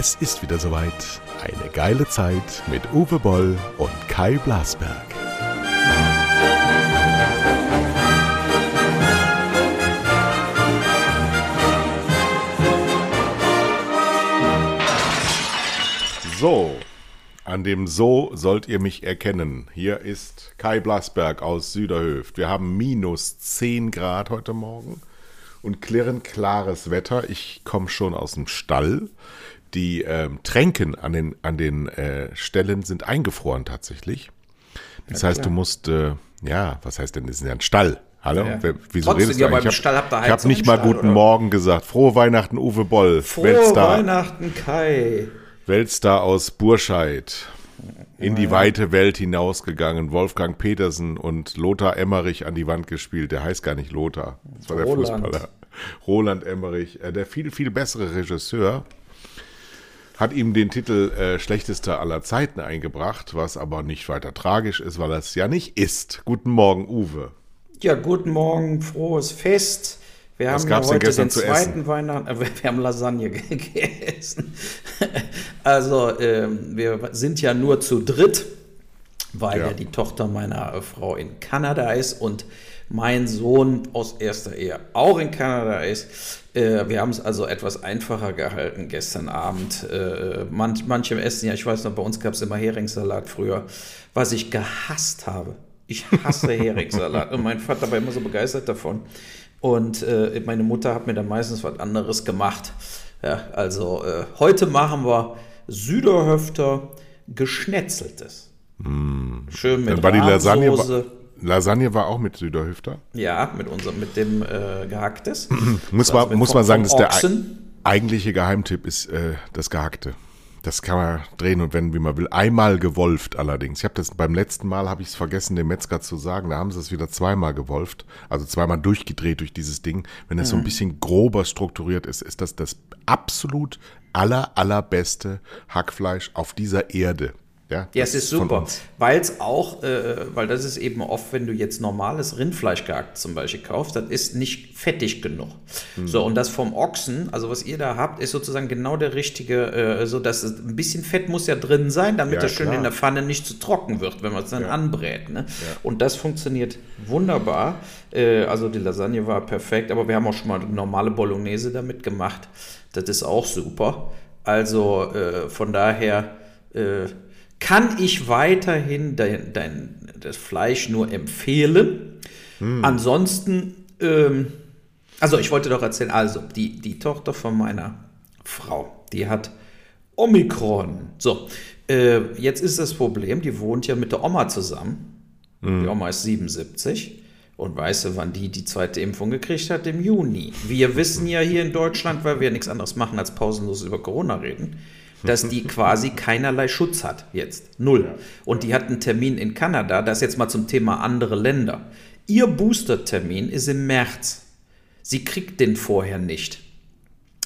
Es ist wieder soweit. Eine geile Zeit mit Uwe Boll und Kai Blasberg. So, an dem So sollt ihr mich erkennen. Hier ist Kai Blasberg aus Süderhöft. Wir haben minus 10 Grad heute Morgen und klirrend klares Wetter. Ich komme schon aus dem Stall. Die ähm, Tränken an den, an den äh, Stellen sind eingefroren tatsächlich. Das Ja, heißt, du klar. musst, äh, ja, was heißt denn, das ist ja ein Stall. Hallo? Ja. Wieso Trotzdem, redest du beim eigentlich? Ich habe Heizung nicht im mal Stall, guten oder? Morgen gesagt. Frohe Weihnachten, Uwe Boll. Frohe Weltstar, Weihnachten, Kai. Weltstar aus Burscheid. In die weite Welt hinausgegangen. Wolfgang Petersen und Lothar Emmerich an die Wand gespielt. Der heißt gar nicht Lothar. Das war der Roland. Fußballer. Roland Emmerich. Äh, Der viel, viel bessere Regisseur hat ihm den Titel äh, schlechtester aller Zeiten eingebracht, was aber nicht weiter tragisch ist, weil er es ja nicht ist. Guten Morgen, Uwe. Ja, guten Morgen, frohes Fest. Wir Was haben ja heute den zweiten? Weihnachten, äh, wir haben Lasagne gegessen. Also, ähm, wir sind ja nur zu dritt, weil Ja. ja, die Tochter meiner äh, Frau in Kanada ist und mein Sohn aus erster Ehe auch in Kanada ist. Äh, wir haben es also etwas einfacher gehalten gestern Abend. Äh, manch, manche essen ja, ich weiß noch, bei uns gab es immer Heringssalat früher, was ich gehasst habe. Ich hasse Heringssalat und mein Vater war immer so begeistert davon. Und äh, meine Mutter hat mir dann meistens was anderes gemacht. Ja, also äh, heute machen wir Süderhöfter geschnetzeltes. Schön mit Dann war die Lasagne. Lasagne war auch mit Süderhüfter. Ja, mit unserem, mit dem äh, Gehacktes. Muss, Also man, muss man sagen, dass der eigentliche Geheimtipp ist äh, das Gehackte. Das kann man drehen und wenden, wie man will. Einmal gewolft allerdings. Ich habe das beim letzten Mal habe ich es vergessen, dem Metzger zu sagen. Da haben sie es wieder zweimal gewolft, also zweimal durchgedreht durch dieses Ding. Wenn es so Mhm. ein bisschen grober strukturiert ist, ist das das absolut aller allerbeste Hackfleisch auf dieser Erde. Ja, Ja, das es ist super, weil es auch, äh, weil das ist eben oft, wenn du jetzt normales Rindfleisch gehackt zum Beispiel kaufst, das ist nicht fettig genug. Hm. So, und das vom Ochsen, also was ihr da habt, ist sozusagen genau der richtige, äh, so dass es ein bisschen Fett muss ja drin sein, damit Ja, das schön in der Pfanne nicht zu trocken wird, wenn man es dann anbrät. Ne? Und das funktioniert wunderbar. Äh, also die Lasagne war perfekt, aber wir haben auch schon mal normale Bolognese damit gemacht. Das ist auch super. Also äh, von daher äh, kann ich weiterhin dein, dein, das Fleisch nur empfehlen. Ansonsten, ähm, also ich wollte doch erzählen, also die, die Tochter von meiner Frau, die hat Omikron. So, äh, jetzt ist das Problem, die wohnt ja mit der Oma zusammen. Die Oma ist 77. Und weißt du, wann die die zweite Impfung gekriegt hat? Im Juni. Wir wissen ja hier in Deutschland, weil wir nichts anderes machen als pausenlos über Corona reden, dass die quasi keinerlei Schutz hat jetzt. Null. Und die hat einen Termin in Kanada, das jetzt mal zum Thema andere Länder. Ihr Booster-Termin ist im März. Sie kriegt den vorher nicht.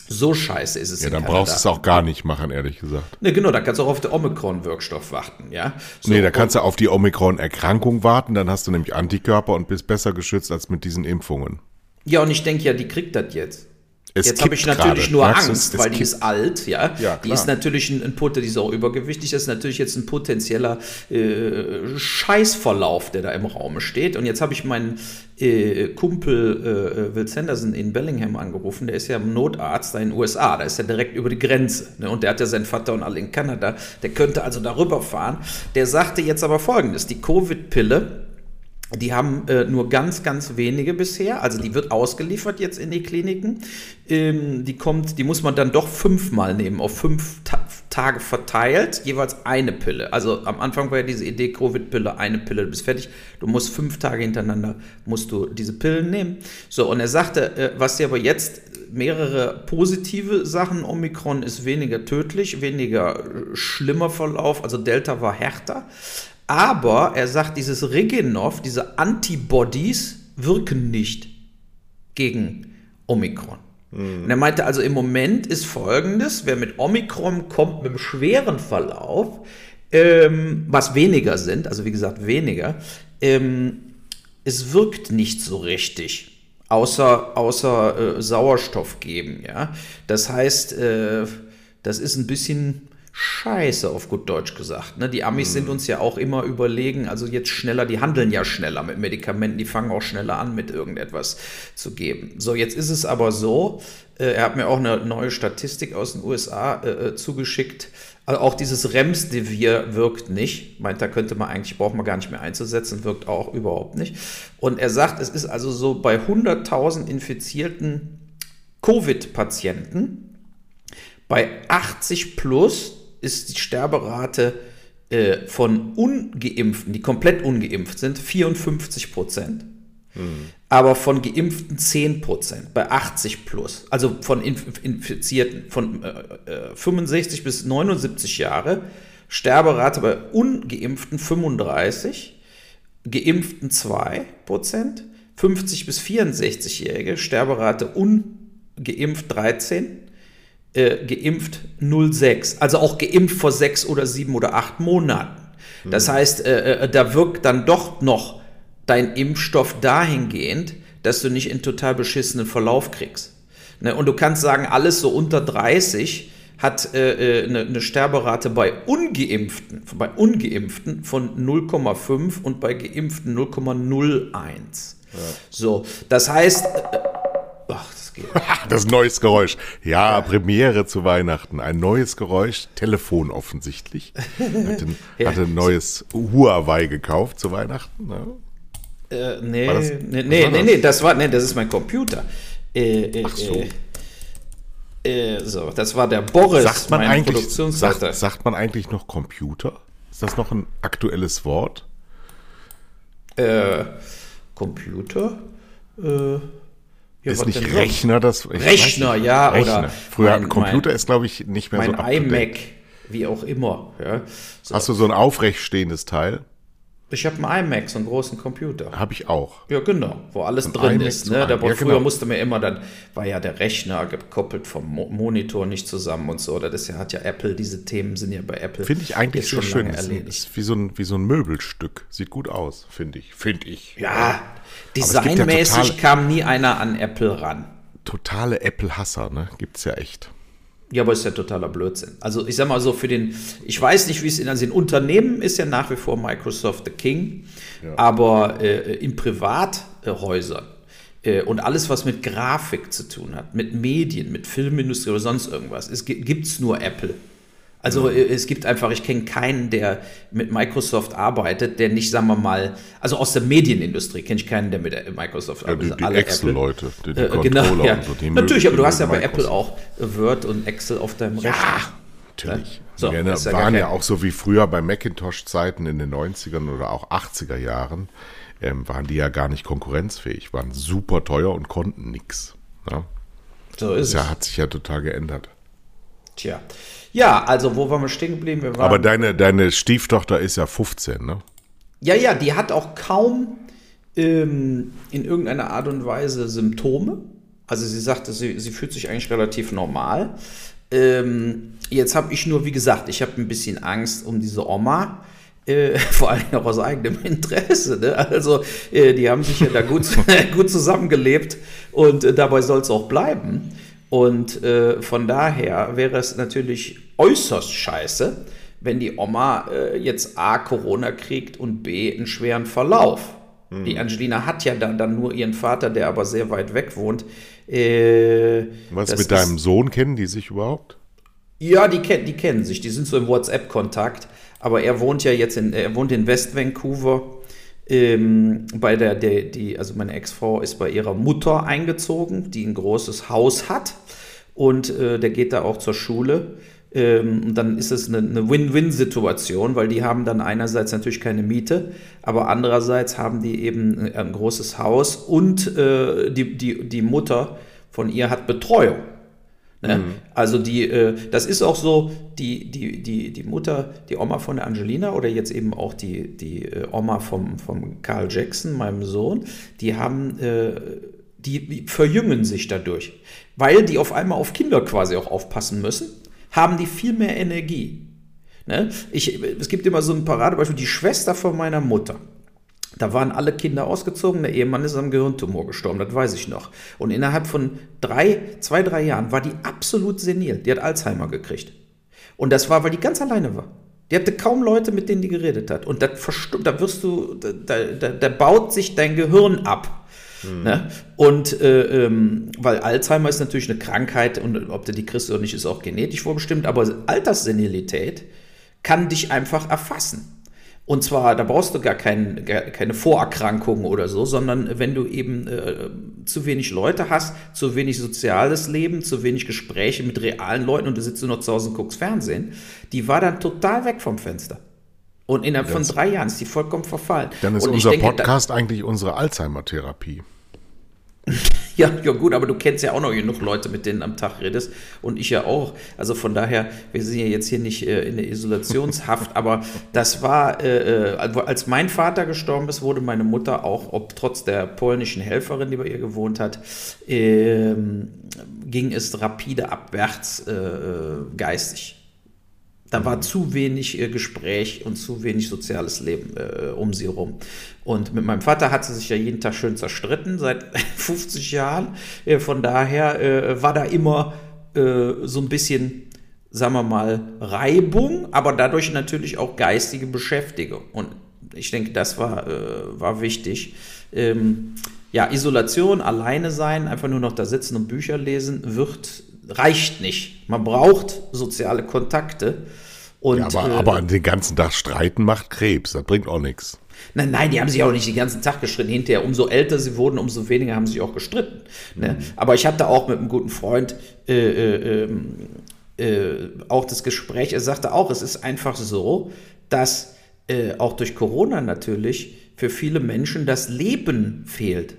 So scheiße ist es Ja, dann Kanada. brauchst du es auch gar nicht machen, ehrlich gesagt. Ne, genau, da kannst du auch auf den Omikron-Wirkstoff warten, ja. So, nee, da kannst du auf die Omikron-Erkrankung warten, dann hast du nämlich Antikörper und bist besser geschützt als mit diesen Impfungen. Ja, und ich denke ja, die kriegt das jetzt. Es jetzt habe ich natürlich gerade. nur du, Angst, weil die ist alt, ja. Ja, die ist natürlich ein, ein Pot- die ist auch übergewichtig, das ist natürlich jetzt ein potenzieller äh, Scheißverlauf, der da im Raum steht. Und jetzt habe ich meinen äh, Kumpel äh, Will Sanderson in Bellingham angerufen, der ist ja Notarzt da in den USA, da ist er direkt über die Grenze. Ne? Und der hat ja seinen Vater und alle in Kanada, der könnte also darüber fahren. Der sagte jetzt aber folgendes: Die Covid-Pille. Die haben äh, nur ganz, ganz wenige bisher. Also die wird ausgeliefert jetzt in die Kliniken. Ähm, die kommt, die muss man dann doch fünfmal nehmen, auf fünf Ta Tage verteilt, jeweils eine Pille. Also am Anfang war ja diese Idee, Covid-Pille, eine Pille, du bist fertig. Du musst fünf Tage hintereinander, musst du diese Pillen nehmen. So, und er sagte, äh, was sie aber jetzt mehrere positive Sachen. Omikron ist weniger tödlich, weniger äh, schlimmer Verlauf, also Delta war härter. Aber er sagt, dieses Regenov, diese Antibodies wirken nicht gegen Omikron. Und er meinte also, im Moment ist folgendes: Wer mit Omikron kommt, mit einem schweren Verlauf, ähm, was weniger sind, also wie gesagt weniger, ähm, es wirkt nicht so richtig. Außer, außer äh, Sauerstoff geben, ja. Das heißt, äh, das ist ein bisschen scheiße, auf gut Deutsch gesagt. Ne? Die Amis mhm. sind uns ja auch immer überlegen, also jetzt schneller, die handeln ja schneller mit Medikamenten, die fangen auch schneller an, mit irgendetwas zu geben. So, jetzt ist es aber so, äh, er hat mir auch eine neue Statistik aus den USA äh, äh, zugeschickt. Also auch dieses Remsdevir wirkt nicht. Meint, da könnte man eigentlich, braucht man gar nicht mehr einzusetzen, wirkt auch überhaupt nicht. Und er sagt, es ist also so bei 100.000 infizierten Covid-Patienten, bei 80 plus ist die Sterberate äh, von Ungeimpften, die komplett ungeimpft sind, 54 Prozent. Mhm. Aber von Geimpften 10 Prozent, bei 80 plus. Also von Infizierten von äh, 65 äh, bis 79 Jahre, Sterberate bei Ungeimpften 35, Geimpften 2 Prozent, 50 bis 64-Jährige, Sterberate ungeimpft 13, äh, geimpft 06. Also auch geimpft vor sechs oder sieben oder acht Monaten. Das mhm. heißt, äh, äh, da wirkt dann doch noch dein Impfstoff dahingehend, dass du nicht in total beschissenen Verlauf kriegst. Ne? Und du kannst sagen, alles so unter 30 hat äh, äh, eine, eine, Sterberate bei Ungeimpften, bei Ungeimpften von 0,5 und bei Geimpften 0,01. Ja. So, das heißt, äh, geht. das neues Geräusch. Ja, Premiere zu Weihnachten. Ein neues Geräusch. Telefon offensichtlich. Hatte, ja. hatte ein neues Huawei gekauft zu Weihnachten. Ne? Äh, nee, das, nee, nee, nee, nee, das war, nee, das ist mein Computer. Äh, äh, Ach so. Äh, äh, so, das war der Boris, sagt man eigentlich, sagt, sagt, man eigentlich noch Computer? Ist das noch ein aktuelles Wort? Äh, Computer? Äh, ja, ist nicht Rechner das? Rechner, nicht, ja. Rechner. Oder Früher mein, Computer mein, ist, glaube ich, nicht mehr mein so Mein iMac, wie auch immer. Ja. So. Hast du so ein aufrecht stehendes Teil? Ich habe einen iMac, so einen großen Computer. Habe ich auch. Ja, genau, wo alles ein drin iMac ist. Ne? Da ja, früher genau. musste man immer, dann war ja der Rechner gekoppelt vom Mo Monitor nicht zusammen und so. Oder das hat ja Apple, diese Themen sind ja bei Apple. Finde ich eigentlich so schön. Erledigt. Ist wie so, ein, wie so ein Möbelstück. Sieht gut aus, finde ich. Finde ich. Ja, designmäßig ja kam nie einer an Apple ran. Totale Apple-Hasser, ne? Gibt es ja echt. Ja, aber ist ja totaler Blödsinn. Also ich sag mal so, für den, ich weiß nicht, wie es in also in Unternehmen ist ja nach wie vor Microsoft the King, ja. aber äh, in Privathäusern äh, und alles, was mit Grafik zu tun hat, mit Medien, mit Filmindustrie oder sonst irgendwas, gibt es nur Apple. Also mhm. es gibt einfach, ich kenne keinen, der mit Microsoft arbeitet, der nicht, sagen wir mal, also aus der Medienindustrie kenne ich keinen, der mit Microsoft arbeitet. Ja, die, die Excel-Leute, die, die äh, genau, ja. so, die Natürlich, aber du hast ja bei Apple auch Word und Excel auf deinem ja, Rechner. Natürlich. So, ja, waren ja auch so wie früher bei Macintosh-Zeiten in den 90ern oder auch 80er Jahren, ähm, waren die ja gar nicht konkurrenzfähig, waren super teuer und konnten nichts. Ne? So ist das es. Ja, hat sich ja total geändert. Tja. Ja, also wo waren wir stehen geblieben? Wir Aber deine, deine Stieftochter ist ja 15, ne? Ja, ja, die hat auch kaum ähm, in irgendeiner Art und Weise Symptome. Also sie sagte, sie, sie fühlt sich eigentlich relativ normal. Ähm, jetzt habe ich nur, wie gesagt, ich habe ein bisschen Angst um diese Oma. Äh, vor allem auch aus eigenem Interesse. Ne? Also, äh, die haben sich ja da gut, gut zusammengelebt und äh, dabei soll es auch bleiben. Und äh, von daher wäre es natürlich äußerst scheiße, wenn die Oma äh, jetzt A, Corona kriegt und B, einen schweren Verlauf. Mhm. Die Angelina hat ja dann, dann nur ihren Vater, der aber sehr weit weg wohnt. Äh, Was mit deinem Sohn kennen die sich überhaupt? Ja, die, die kennen sich, die sind so im WhatsApp-Kontakt. Aber er wohnt ja jetzt in, er wohnt in West Vancouver ähm, bei der, der, die, also meine Ex-Frau ist bei ihrer Mutter eingezogen, die ein großes Haus hat und äh, der geht da auch zur Schule. Ähm, und dann ist es eine, eine Win-Win-Situation, weil die haben dann einerseits natürlich keine Miete, aber andererseits haben die eben ein großes Haus und äh, die, die, die Mutter von ihr hat Betreuung. Ne? Mhm. Also die, äh, das ist auch so, die, die, die, die Mutter, die Oma von der Angelina oder jetzt eben auch die, die äh, Oma vom, vom Carl Jackson, meinem Sohn, die haben, äh, die, die verjüngen sich dadurch. Weil die auf einmal auf Kinder quasi auch aufpassen müssen, haben die viel mehr Energie. Ne? Ich, es gibt immer so ein Paradebeispiel, die Schwester von meiner Mutter. Da waren alle Kinder ausgezogen, der Ehemann ist am Gehirntumor gestorben, das weiß ich noch. Und innerhalb von drei, zwei, drei Jahren war die absolut senil. Die hat Alzheimer gekriegt. Und das war, weil die ganz alleine war. Die hatte kaum Leute, mit denen die geredet hat. Und das da wirst du, da, da, da baut sich dein Gehirn ab. Mhm. Ne? Und äh, ähm, weil Alzheimer ist natürlich eine Krankheit und ob du die kriegst oder nicht, ist auch genetisch vorbestimmt, aber Alterssenilität kann dich einfach erfassen. Und zwar, da brauchst du gar, kein, gar keine Vorerkrankungen oder so, sondern wenn du eben äh, zu wenig Leute hast, zu wenig soziales Leben, zu wenig Gespräche mit realen Leuten und du sitzt nur noch zu Hause und guckst Fernsehen, die war dann total weg vom Fenster. Und innerhalb das, von drei Jahren ist die vollkommen verfallen. Dann ist unser denke, Podcast da, eigentlich unsere Alzheimer-Therapie. Ja, ja gut, aber du kennst ja auch noch genug Leute, mit denen am Tag redest und ich ja auch. Also von daher, wir sind ja jetzt hier nicht äh, in der Isolationshaft, aber das war, äh, äh, als mein Vater gestorben ist, wurde meine Mutter auch, ob trotz der polnischen Helferin, die bei ihr gewohnt hat, äh, ging es rapide abwärts äh, geistig. Da war zu wenig äh, Gespräch und zu wenig soziales Leben äh, um sie herum. Und mit meinem Vater hat sie sich ja jeden Tag schön zerstritten, seit 50 Jahren. Äh, von daher äh, war da immer äh, so ein bisschen, sagen wir mal, Reibung, aber dadurch natürlich auch geistige Beschäftigung. Und ich denke, das war, äh, war wichtig. Ähm, ja, Isolation, alleine sein, einfach nur noch da sitzen und Bücher lesen, wird reicht nicht. Man braucht soziale Kontakte. Und, ja, aber, äh, aber den ganzen Tag streiten macht Krebs, das bringt auch nichts. Nein, nein, die haben sich auch nicht den ganzen Tag gestritten. Hinterher, umso älter sie wurden, umso weniger haben sie sich auch gestritten. Ne? Mhm. Aber ich hatte auch mit einem guten Freund äh, äh, ähm, äh, auch das Gespräch. Er sagte auch, es ist einfach so, dass äh, auch durch Corona natürlich für viele Menschen das Leben fehlt.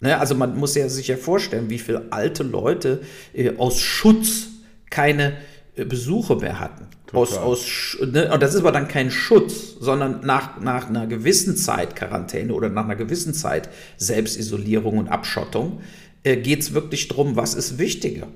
Ne? Also man muss ja sich ja vorstellen, wie viele alte Leute äh, aus Schutz keine Besuche mehr hatten. Aus, aus, ne, und das ist aber dann kein Schutz, sondern nach, nach einer gewissen Zeit Quarantäne oder nach einer gewissen Zeit Selbstisolierung und Abschottung äh, geht es wirklich darum, was ist wichtiger.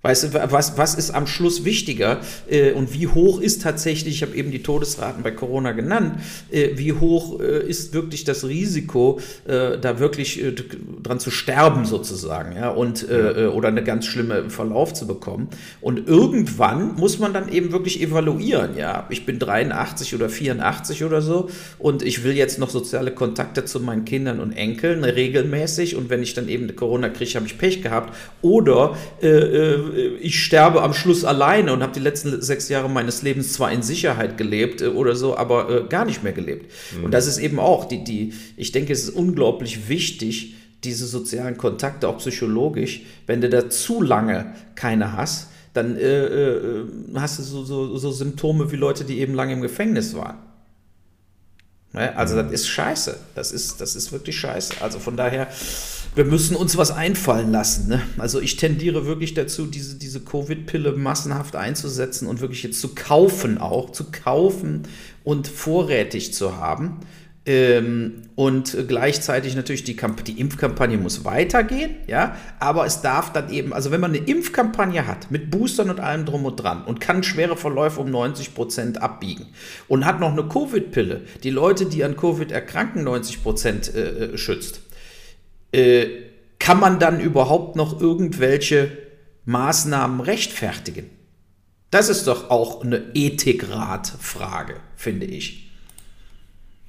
Weißt du, was, was ist am Schluss wichtiger? Äh, und wie hoch ist tatsächlich, ich habe eben die Todesraten bei Corona genannt, äh, wie hoch äh, ist wirklich das Risiko, äh, da wirklich äh, dran zu sterben sozusagen, ja, und äh, oder eine ganz schlimme Verlauf zu bekommen. Und irgendwann muss man dann eben wirklich evaluieren, ja, ich bin 83 oder 84 oder so und ich will jetzt noch soziale Kontakte zu meinen Kindern und Enkeln regelmäßig und wenn ich dann eben Corona kriege, habe ich Pech gehabt. Oder äh, äh, ich sterbe am Schluss alleine und habe die letzten sechs Jahre meines Lebens zwar in Sicherheit gelebt äh, oder so, aber äh, gar nicht mehr gelebt. Mhm. Und das ist eben auch die, die, ich denke, es ist unglaublich wichtig, diese sozialen Kontakte, auch psychologisch, wenn du da zu lange keine hast, dann äh, äh, hast du so, so, so Symptome wie Leute, die eben lange im Gefängnis waren. Ne? Also das ist scheiße. Das ist, das ist wirklich scheiße. Also von daher, wir müssen uns was einfallen lassen. Ne? Also ich tendiere wirklich dazu, diese, diese Covid-Pille massenhaft einzusetzen und wirklich jetzt zu kaufen auch, zu kaufen und vorrätig zu haben. Ähm, und gleichzeitig natürlich die, die Impfkampagne muss weitergehen, ja, aber es darf dann eben, also wenn man eine Impfkampagne hat mit Boostern und allem drum und dran und kann schwere Verläufe um 90 Prozent abbiegen und hat noch eine Covid-Pille, die Leute, die an Covid erkranken, 90 Prozent äh, äh, schützt, äh, kann man dann überhaupt noch irgendwelche Maßnahmen rechtfertigen? Das ist doch auch eine Ethikratfrage, finde ich.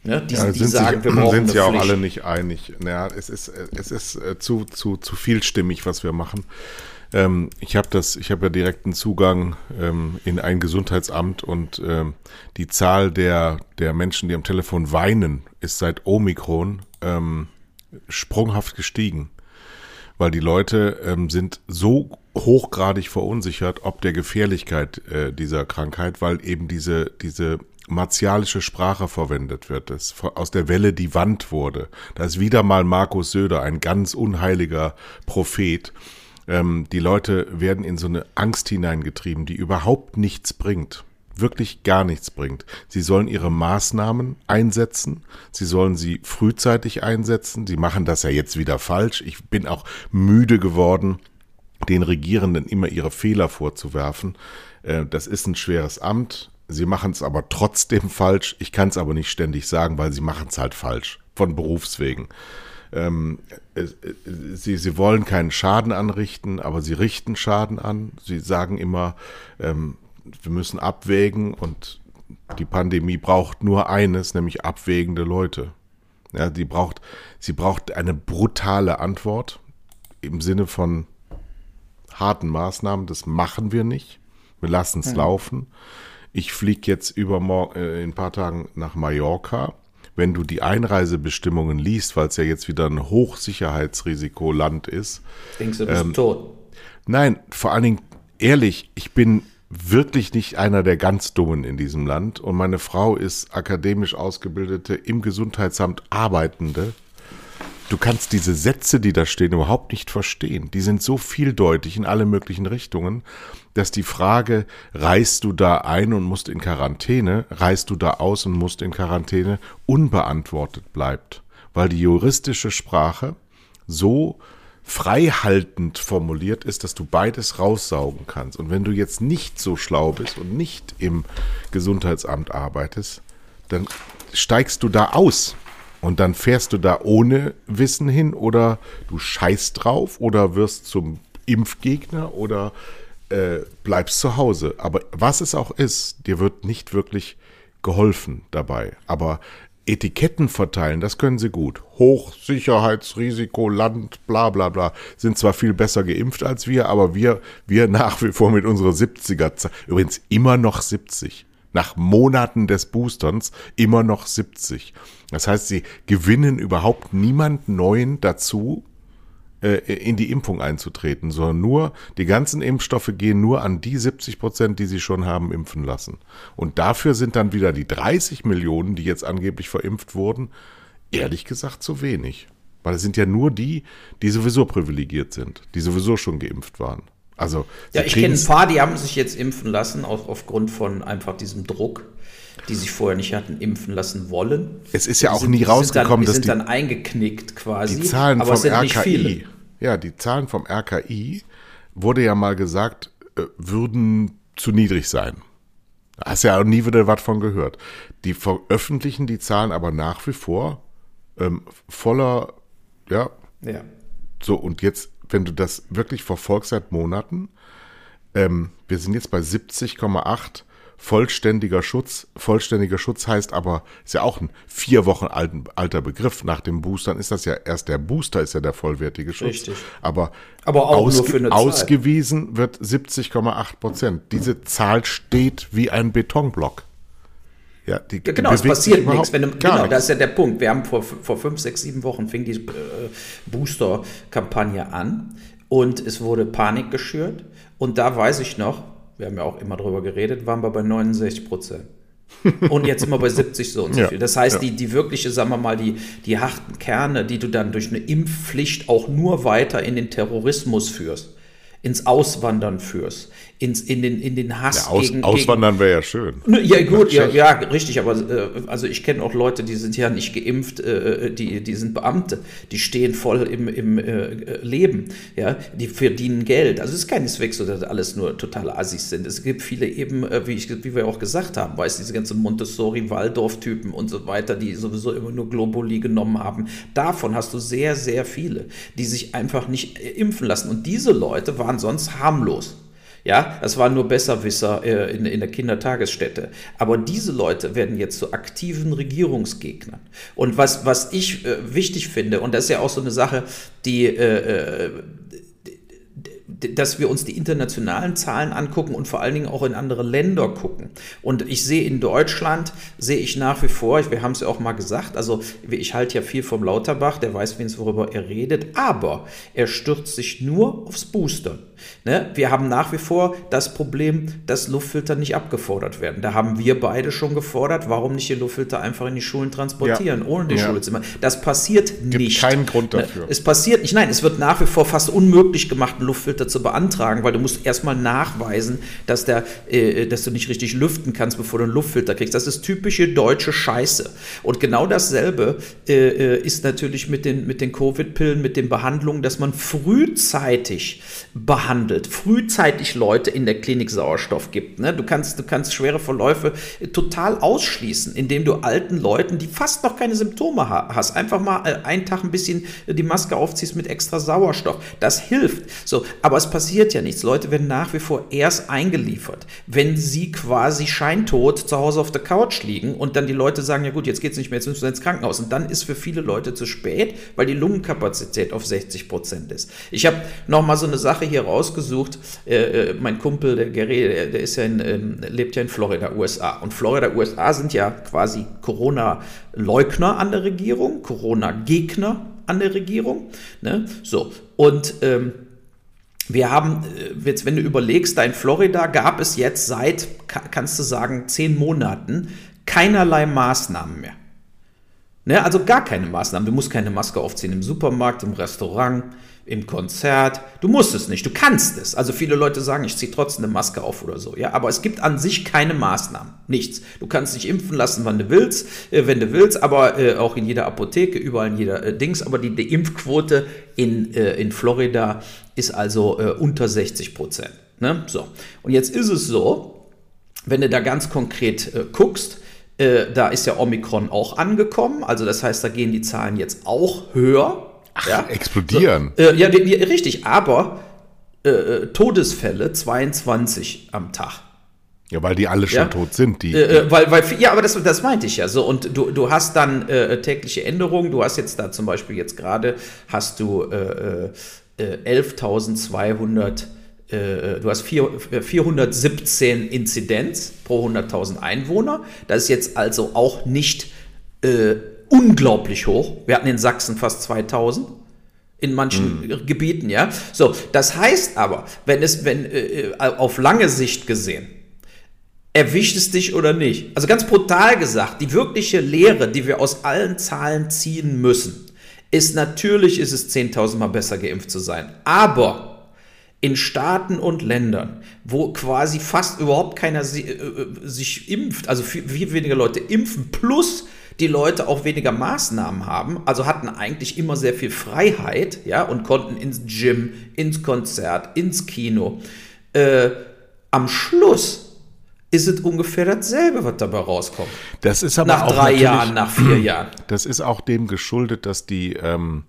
Ne? Die, ja, die sagen, sich, wir brauchen sind sich auch alle nicht einig. Naja, es ist, es ist äh, zu, zu, zu vielstimmig, was wir machen. Ähm, ich habe das, ich habe ja direkten Zugang ähm, in ein Gesundheitsamt und ähm, die Zahl der, der Menschen, die am Telefon weinen, ist seit Omikron ähm, sprunghaft gestiegen. Weil die Leute ähm, sind so hochgradig verunsichert, ob der Gefährlichkeit äh, dieser Krankheit, weil eben diese, diese martialische Sprache verwendet wird, das aus der Welle die Wand wurde. Da ist wieder mal Markus Söder, ein ganz unheiliger Prophet. Ähm, die Leute werden in so eine Angst hineingetrieben, die überhaupt nichts bringt. Wirklich gar nichts bringt. Sie sollen ihre Maßnahmen einsetzen. Sie sollen sie frühzeitig einsetzen. Sie machen das ja jetzt wieder falsch. Ich bin auch müde geworden, den Regierenden immer ihre Fehler vorzuwerfen. Äh, das ist ein schweres Amt Sie machen es aber trotzdem falsch. Ich kann es aber nicht ständig sagen, weil sie machen es halt falsch, von Berufswegen. Ähm, äh, sie, sie wollen keinen Schaden anrichten, aber sie richten Schaden an. Sie sagen immer, ähm, wir müssen abwägen und die Pandemie braucht nur eines, nämlich abwägende Leute. Ja, die braucht, sie braucht eine brutale Antwort im Sinne von harten Maßnahmen. Das machen wir nicht. Wir lassen es mhm. laufen. Ich fliege jetzt übermorgen äh, in ein paar Tagen nach Mallorca. Wenn du die Einreisebestimmungen liest, weil es ja jetzt wieder ein Hochsicherheitsrisikoland ist. Denkst du, du bist ähm, tot? Nein, vor allen Dingen ehrlich, ich bin wirklich nicht einer der ganz Dummen in diesem Land und meine Frau ist akademisch ausgebildete, im Gesundheitsamt arbeitende. Du kannst diese Sätze, die da stehen, überhaupt nicht verstehen. Die sind so vieldeutig in alle möglichen Richtungen, dass die Frage, reist du da ein und musst in Quarantäne, reist du da aus und musst in Quarantäne, unbeantwortet bleibt, weil die juristische Sprache so freihaltend formuliert ist, dass du beides raussaugen kannst. Und wenn du jetzt nicht so schlau bist und nicht im Gesundheitsamt arbeitest, dann steigst du da aus. Und dann fährst du da ohne Wissen hin oder du scheißt drauf oder wirst zum Impfgegner oder äh, bleibst zu Hause. Aber was es auch ist, dir wird nicht wirklich geholfen dabei. Aber Etiketten verteilen, das können sie gut. Hochsicherheitsrisiko, Land, bla bla bla, sind zwar viel besser geimpft als wir, aber wir, wir nach wie vor mit unserer 70er, übrigens immer noch 70. Nach Monaten des Boosterns immer noch 70. Das heißt, sie gewinnen überhaupt niemand Neuen dazu, in die Impfung einzutreten, sondern nur, die ganzen Impfstoffe gehen nur an die 70 Prozent, die sie schon haben impfen lassen. Und dafür sind dann wieder die 30 Millionen, die jetzt angeblich verimpft wurden, ehrlich gesagt zu wenig. Weil es sind ja nur die, die sowieso privilegiert sind, die sowieso schon geimpft waren. Also, ja, ich kenne ein paar, die haben sich jetzt impfen lassen, auch aufgrund von einfach diesem Druck die sich vorher nicht hatten impfen lassen wollen. Es ist ja auch sind, nie rausgekommen, dass die sind dann eingeknickt quasi. Die Zahlen vom RKI, ja, die Zahlen vom RKI wurde ja mal gesagt, äh, würden zu niedrig sein. Hast ja auch nie wieder was von gehört. Die veröffentlichen die Zahlen aber nach wie vor ähm, voller, ja. Ja. So, und jetzt, wenn du das wirklich verfolgst seit Monaten, ähm, wir sind jetzt bei 70,8 vollständiger Schutz. Vollständiger Schutz heißt aber, ist ja auch ein vier Wochen alten, alter Begriff. Nach dem Boostern ist das ja erst der Booster ist ja der vollwertige Schutz. Richtig. Aber, aber auch ausge, nur für eine ausgewiesen wird 70,8 Prozent. Diese Zahl steht wie ein Betonblock. Ja, die, ja, genau, es passiert nichts. Wenn genau, nichts. das ist ja der Punkt. Wir haben vor, vor fünf, sechs, sieben Wochen fing die äh, Booster-Kampagne an und es wurde Panik geschürt. Und da weiß ich noch, wir haben ja auch immer drüber geredet, waren wir bei 69 Prozent. und jetzt sind wir bei 70 so und so ja, viel. Das heißt, ja. die, die wirkliche, sagen wir mal, die, die harten Kerne, die du dann durch eine Impfpflicht auch nur weiter in den Terrorismus führst, ins Auswandern führst, ins, in, den, in den Hass ja, aus, gegen. Auswandern wäre ja schön. Ja, gut, ja, ja, richtig, aber äh, also ich kenne auch Leute, die sind ja nicht geimpft, äh, die, die sind Beamte, die stehen voll im, im äh, Leben, ja, die verdienen Geld. Also es ist keineswegs so, dass alles nur totale Assis sind. Es gibt viele eben, äh, wie, ich, wie wir auch gesagt haben, weißt diese ganzen Montessori-Waldorf-Typen und so weiter, die sowieso immer nur Globuli genommen haben. Davon hast du sehr, sehr viele, die sich einfach nicht äh, impfen lassen. Und diese Leute waren sonst harmlos. Ja, das waren nur Besserwisser äh, in, in der Kindertagesstätte. Aber diese Leute werden jetzt zu aktiven Regierungsgegnern. Und was, was ich äh, wichtig finde, und das ist ja auch so eine Sache, die, äh, äh dass wir uns die internationalen Zahlen angucken und vor allen Dingen auch in andere Länder gucken. Und ich sehe in Deutschland, sehe ich nach wie vor, wir haben es ja auch mal gesagt, also ich halte ja viel vom Lauterbach, der weiß, worüber er redet, aber er stürzt sich nur aufs Boostern. Ne? Wir haben nach wie vor das Problem, dass Luftfilter nicht abgefordert werden. Da haben wir beide schon gefordert, warum nicht die Luftfilter einfach in die Schulen transportieren, ja. ohne die ja. Schulzimmer. Das passiert Gibt nicht. keinen Grund ne? dafür. Es passiert nicht. Nein, es wird nach wie vor fast unmöglich gemacht, einen Luftfilter zu beantragen, weil du musst erstmal nachweisen, dass, der, äh, dass du nicht richtig lüften kannst, bevor du einen Luftfilter kriegst. Das ist typische deutsche Scheiße. Und genau dasselbe äh, äh ist natürlich mit den, mit den Covid-Pillen, mit den Behandlungen, dass man frühzeitig behandelt, frühzeitig Leute in der Klinik Sauerstoff gibt. Ne? Du, kannst, du kannst schwere Verläufe total ausschließen, indem du alten Leuten, die fast noch keine Symptome hast, einfach mal äh, einen Tag ein bisschen die Maske aufziehst mit extra Sauerstoff. Das hilft. So, aber es passiert ja nichts. Leute werden nach wie vor erst eingeliefert, wenn sie quasi scheintot zu Hause auf der Couch liegen und dann die Leute sagen, ja gut, jetzt geht es nicht mehr, jetzt müssen wir ins Krankenhaus. Und dann ist für viele Leute zu spät, weil die Lungenkapazität auf 60 Prozent ist. Ich habe noch mal so eine Sache hier rausgesucht. Äh, äh mein Kumpel, der Gary, der, der ist ja in, äh, lebt ja in Florida, USA. Und Florida, USA sind ja quasi Corona-Leugner an der Regierung, Corona-Gegner an der Regierung. Ne? So, und ähm, wir haben, äh, jetzt, wenn du überlegst, da in Florida gab es jetzt seit, kannst du sagen, zehn Monaten keinerlei Maßnahmen mehr. Ne? Also gar keine Maßnahmen. Du musst keine Maske aufziehen im Supermarkt, im Restaurant, im Konzert. Du musst es nicht, du kannst es. Also viele Leute sagen, ich ziehe trotzdem eine Maske auf oder so. Ja, aber es gibt an sich keine Maßnahmen, nichts. Du kannst dich impfen lassen, wann du willst, äh, wenn du willst, aber äh, auch in jeder Apotheke, überall in jeder äh, Dings. Aber die, die Impfquote in, äh, in Florida ist also äh, unter 60 Prozent. Ne? So. Und jetzt ist es so, wenn du da ganz konkret äh, guckst, da ist ja Omikron auch angekommen. Also das heißt, da gehen die Zahlen jetzt auch höher. Ach, ja? explodieren. So, äh, ja, die, die, richtig, aber äh, äh Todesfälle 22 am Tag. Ja, weil die alle schon ja? tot sind. Die, äh, äh, weil, weil, ja, aber das, das meinte ich ja so. Und du, du hast dann äh, tägliche Änderungen. Du hast jetzt da zum Beispiel jetzt gerade, hast du äh, 11.200, du hast 4, 417 Inzidenz pro 100.000 Einwohner. Das ist jetzt also auch nicht unglaublich hoch. Wir hatten in Sachsen fast 2000 in manchen mhm. Gebieten, ja. So, das heißt aber, wenn es, wenn äh, auf lange Sicht gesehen, erwischt es dich oder nicht? Also ganz brutal gesagt, die wirkliche Lehre, die wir aus allen Zahlen ziehen müssen, ist natürlich ist es 10.000 Mal besser geimpft zu sein. Aber in Staaten und Ländern, wo quasi fast überhaupt keiner äh, äh, sich impft, also viel, viel weniger Leute impfen, plus die Leute auch weniger Maßnahmen haben, also hatten eigentlich immer sehr viel Freiheit, ja, und konnten ins Gym, ins Konzert, ins Kino. Äh, am Schluss ist es ungefähr dasselbe, was dabei rauskommt. Das ist aber nach auch drei Jahren, nach vier Jahren. Das ist auch dem geschuldet, dass die ähm,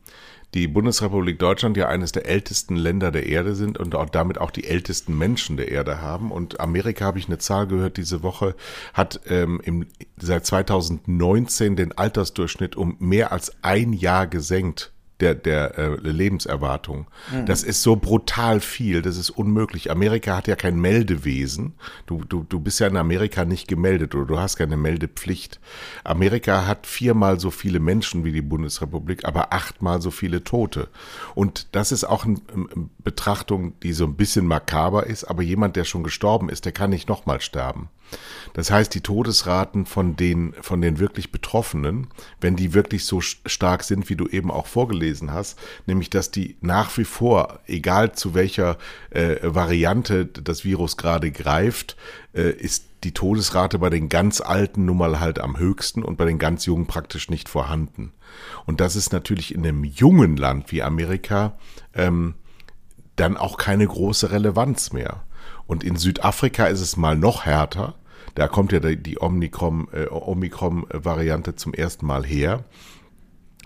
die Bundesrepublik Deutschland ja eines der ältesten Länder der Erde sind und auch damit auch die ältesten Menschen der Erde haben. Und Amerika, habe ich eine Zahl gehört diese Woche, hat ähm, im, seit 2019 den Altersdurchschnitt um mehr als ein Jahr gesenkt der, der äh, Lebenserwartung. Mhm. Das ist so brutal viel, das ist unmöglich. Amerika hat ja kein Meldewesen. Du, du, du bist ja in Amerika nicht gemeldet oder du hast keine Meldepflicht. Amerika hat viermal so viele Menschen wie die Bundesrepublik, aber achtmal so viele Tote. Und das ist auch eine Betrachtung, die so ein bisschen makaber ist, aber jemand, der schon gestorben ist, der kann nicht nochmal sterben. Das heißt, die Todesraten von den, von den wirklich Betroffenen, wenn die wirklich so stark sind, wie du eben auch vorgelesen hast, nämlich dass die nach wie vor, egal zu welcher äh, Variante das Virus gerade greift, äh, ist die Todesrate bei den ganz Alten nun mal halt am höchsten und bei den ganz Jungen praktisch nicht vorhanden. Und das ist natürlich in einem jungen Land wie Amerika ähm, dann auch keine große Relevanz mehr. Und in Südafrika ist es mal noch härter. Da kommt ja die Omikron-Variante äh, zum ersten Mal her.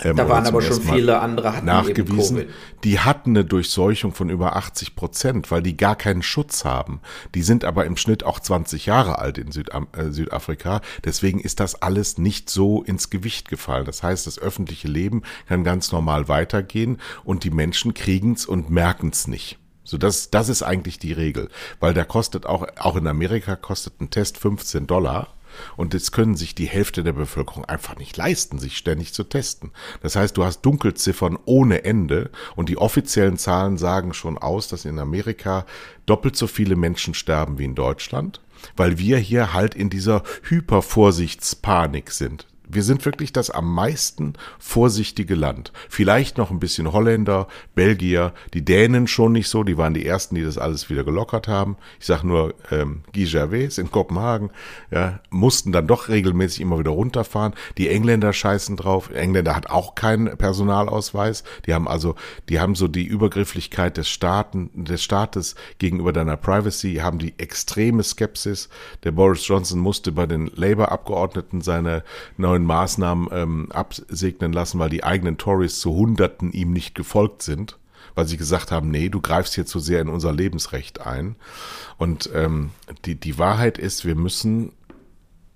Ähm, da waren aber schon viele andere hatten nachgewiesen. Die hatten eine Durchseuchung von über 80 Prozent, weil die gar keinen Schutz haben. Die sind aber im Schnitt auch 20 Jahre alt in Südam äh, Südafrika. Deswegen ist das alles nicht so ins Gewicht gefallen. Das heißt, das öffentliche Leben kann ganz normal weitergehen und die Menschen kriegen's und merken's nicht. So, das, das ist eigentlich die Regel. Weil der kostet auch, auch in Amerika kostet ein Test 15 Dollar. Und jetzt können sich die Hälfte der Bevölkerung einfach nicht leisten, sich ständig zu testen. Das heißt, du hast Dunkelziffern ohne Ende und die offiziellen Zahlen sagen schon aus, dass in Amerika doppelt so viele Menschen sterben wie in Deutschland, weil wir hier halt in dieser Hypervorsichtspanik sind wir sind wirklich das am meisten vorsichtige Land. Vielleicht noch ein bisschen Holländer, Belgier, die Dänen schon nicht so, die waren die ersten, die das alles wieder gelockert haben. Ich sage nur ähm, Guy Gervais in Kopenhagen, ja, mussten dann doch regelmäßig immer wieder runterfahren. Die Engländer scheißen drauf. Engländer hat auch keinen Personalausweis. Die haben also, die haben so die Übergrifflichkeit des Staaten, des Staates gegenüber deiner Privacy, haben die extreme Skepsis. Der Boris Johnson musste bei den Labour-Abgeordneten seine neuen neuen Maßnahmen ähm, absegnen lassen, weil die eigenen Tories zu Hunderten ihm nicht gefolgt sind. weil sie gesagt haben, nee, du greifst hier zu sehr in unser Lebensrecht ein. Und ähm, die, die Wahrheit ist, wir müssen,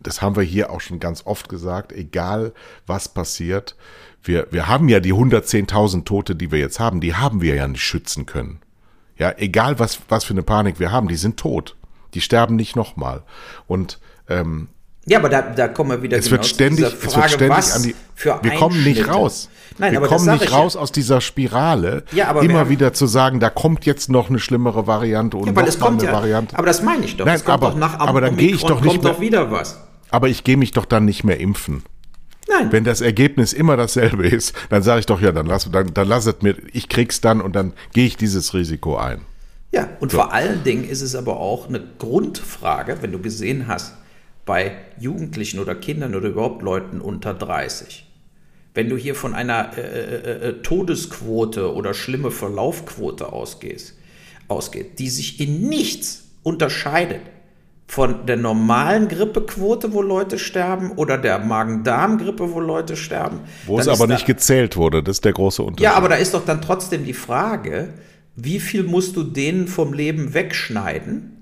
das haben wir hier auch schon ganz oft gesagt, egal was passiert, wir, wir haben ja die 110.000 Tote, die wir jetzt haben, die haben wir ja nicht schützen können. Ja, egal was, was für eine Panik wir haben, die sind tot. Die sterben nicht nochmal. Und ähm, ja, aber da, da kommen wir wieder es genau wird ständig, Frage, es wird ständig an die. wir kommen nicht raus. Nein, wir kommen nicht raus ja. aus dieser Spirale. Ja, aber immer wieder zu sagen, da kommt jetzt noch eine schlimmere Variante und ja, noch es kommt eine ja, Variante. Aber das meine ich doch. Nein, aber, nach aber dann gehe ich doch nicht mehr, doch wieder was. Aber ich gehe mich doch dann nicht mehr impfen. Nein. Wenn das Ergebnis immer dasselbe ist, dann sage ich doch, ja, dann lass, dann, dann lass es mir, ich krieg's dann und dann gehe ich dieses Risiko ein. Ja, und so. vor allen Dingen ist es aber auch eine Grundfrage, wenn du gesehen hast, bei Jugendlichen oder Kindern oder überhaupt Leuten unter 30. Wenn du hier von einer äh, äh, äh, Todesquote oder schlimme Verlaufquote ausgehst, ausgeht, die sich in nichts unterscheidet von der normalen Grippequote, wo Leute sterben, oder der Magen-Darm-Grippe, wo Leute sterben. Wo es aber nicht gezählt wurde, das ist der große Unterschied. Ja, aber da ist doch dann trotzdem die Frage, wie viel musst du denen vom Leben wegschneiden?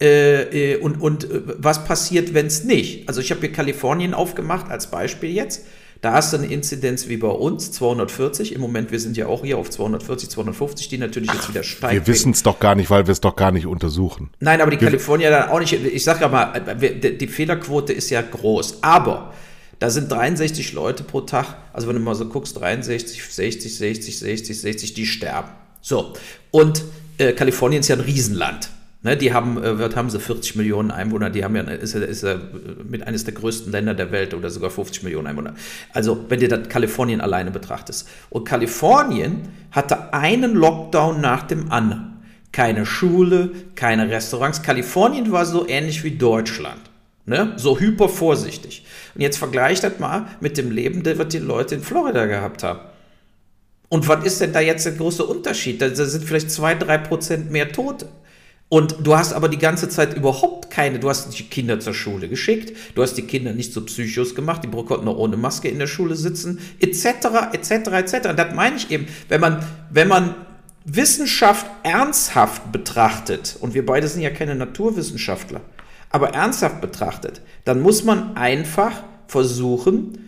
Äh, äh und, und äh, was passiert, wenn es nicht? Also ich habe hier Kalifornien aufgemacht als Beispiel jetzt. Da hast du eine Inzidenz wie bei uns, 240. Im Moment, wir sind ja auch hier auf 240, 250, die natürlich Ach, jetzt wieder steigen. Wir wissen es doch gar nicht, weil wir es doch gar nicht untersuchen. Nein, aber die wir Kalifornier dann auch nicht. Ich sage ja mal, die Fehlerquote ist ja groß. Aber da sind 63 Leute pro Tag. Also wenn du mal so guckst, 63, 60, 60, 60, 60, die sterben. So. Und äh, Kalifornien ist ja ein Riesenland. Ne, die haben, äh, was haben sie, 40 Millionen Einwohner, die haben ja, ist, ist mit eines der größten Länder der Welt oder sogar 50 Millionen Einwohner. Also, wenn du das Kalifornien alleine betrachtest. Und Kalifornien hatte einen Lockdown nach dem anderen. Keine Schule, keine Restaurants. Kalifornien war so ähnlich wie Deutschland. Ne? So hyper vorsichtig. Und jetzt vergleicht das mal mit dem Leben, das die Leute in Florida gehabt haben. Und was ist denn da jetzt der große Unterschied? Da sind vielleicht zwei, drei Prozent mehr Tote. Und du hast aber die ganze Zeit überhaupt keine, du hast die Kinder zur Schule geschickt, du hast die Kinder nicht zu Psychos gemacht, die konnten noch ohne Maske in der Schule sitzen, etc., etc., etc. Und das meine ich eben, wenn man, wenn man Wissenschaft ernsthaft betrachtet, und wir beide sind ja keine Naturwissenschaftler, aber ernsthaft betrachtet, dann muss man einfach versuchen,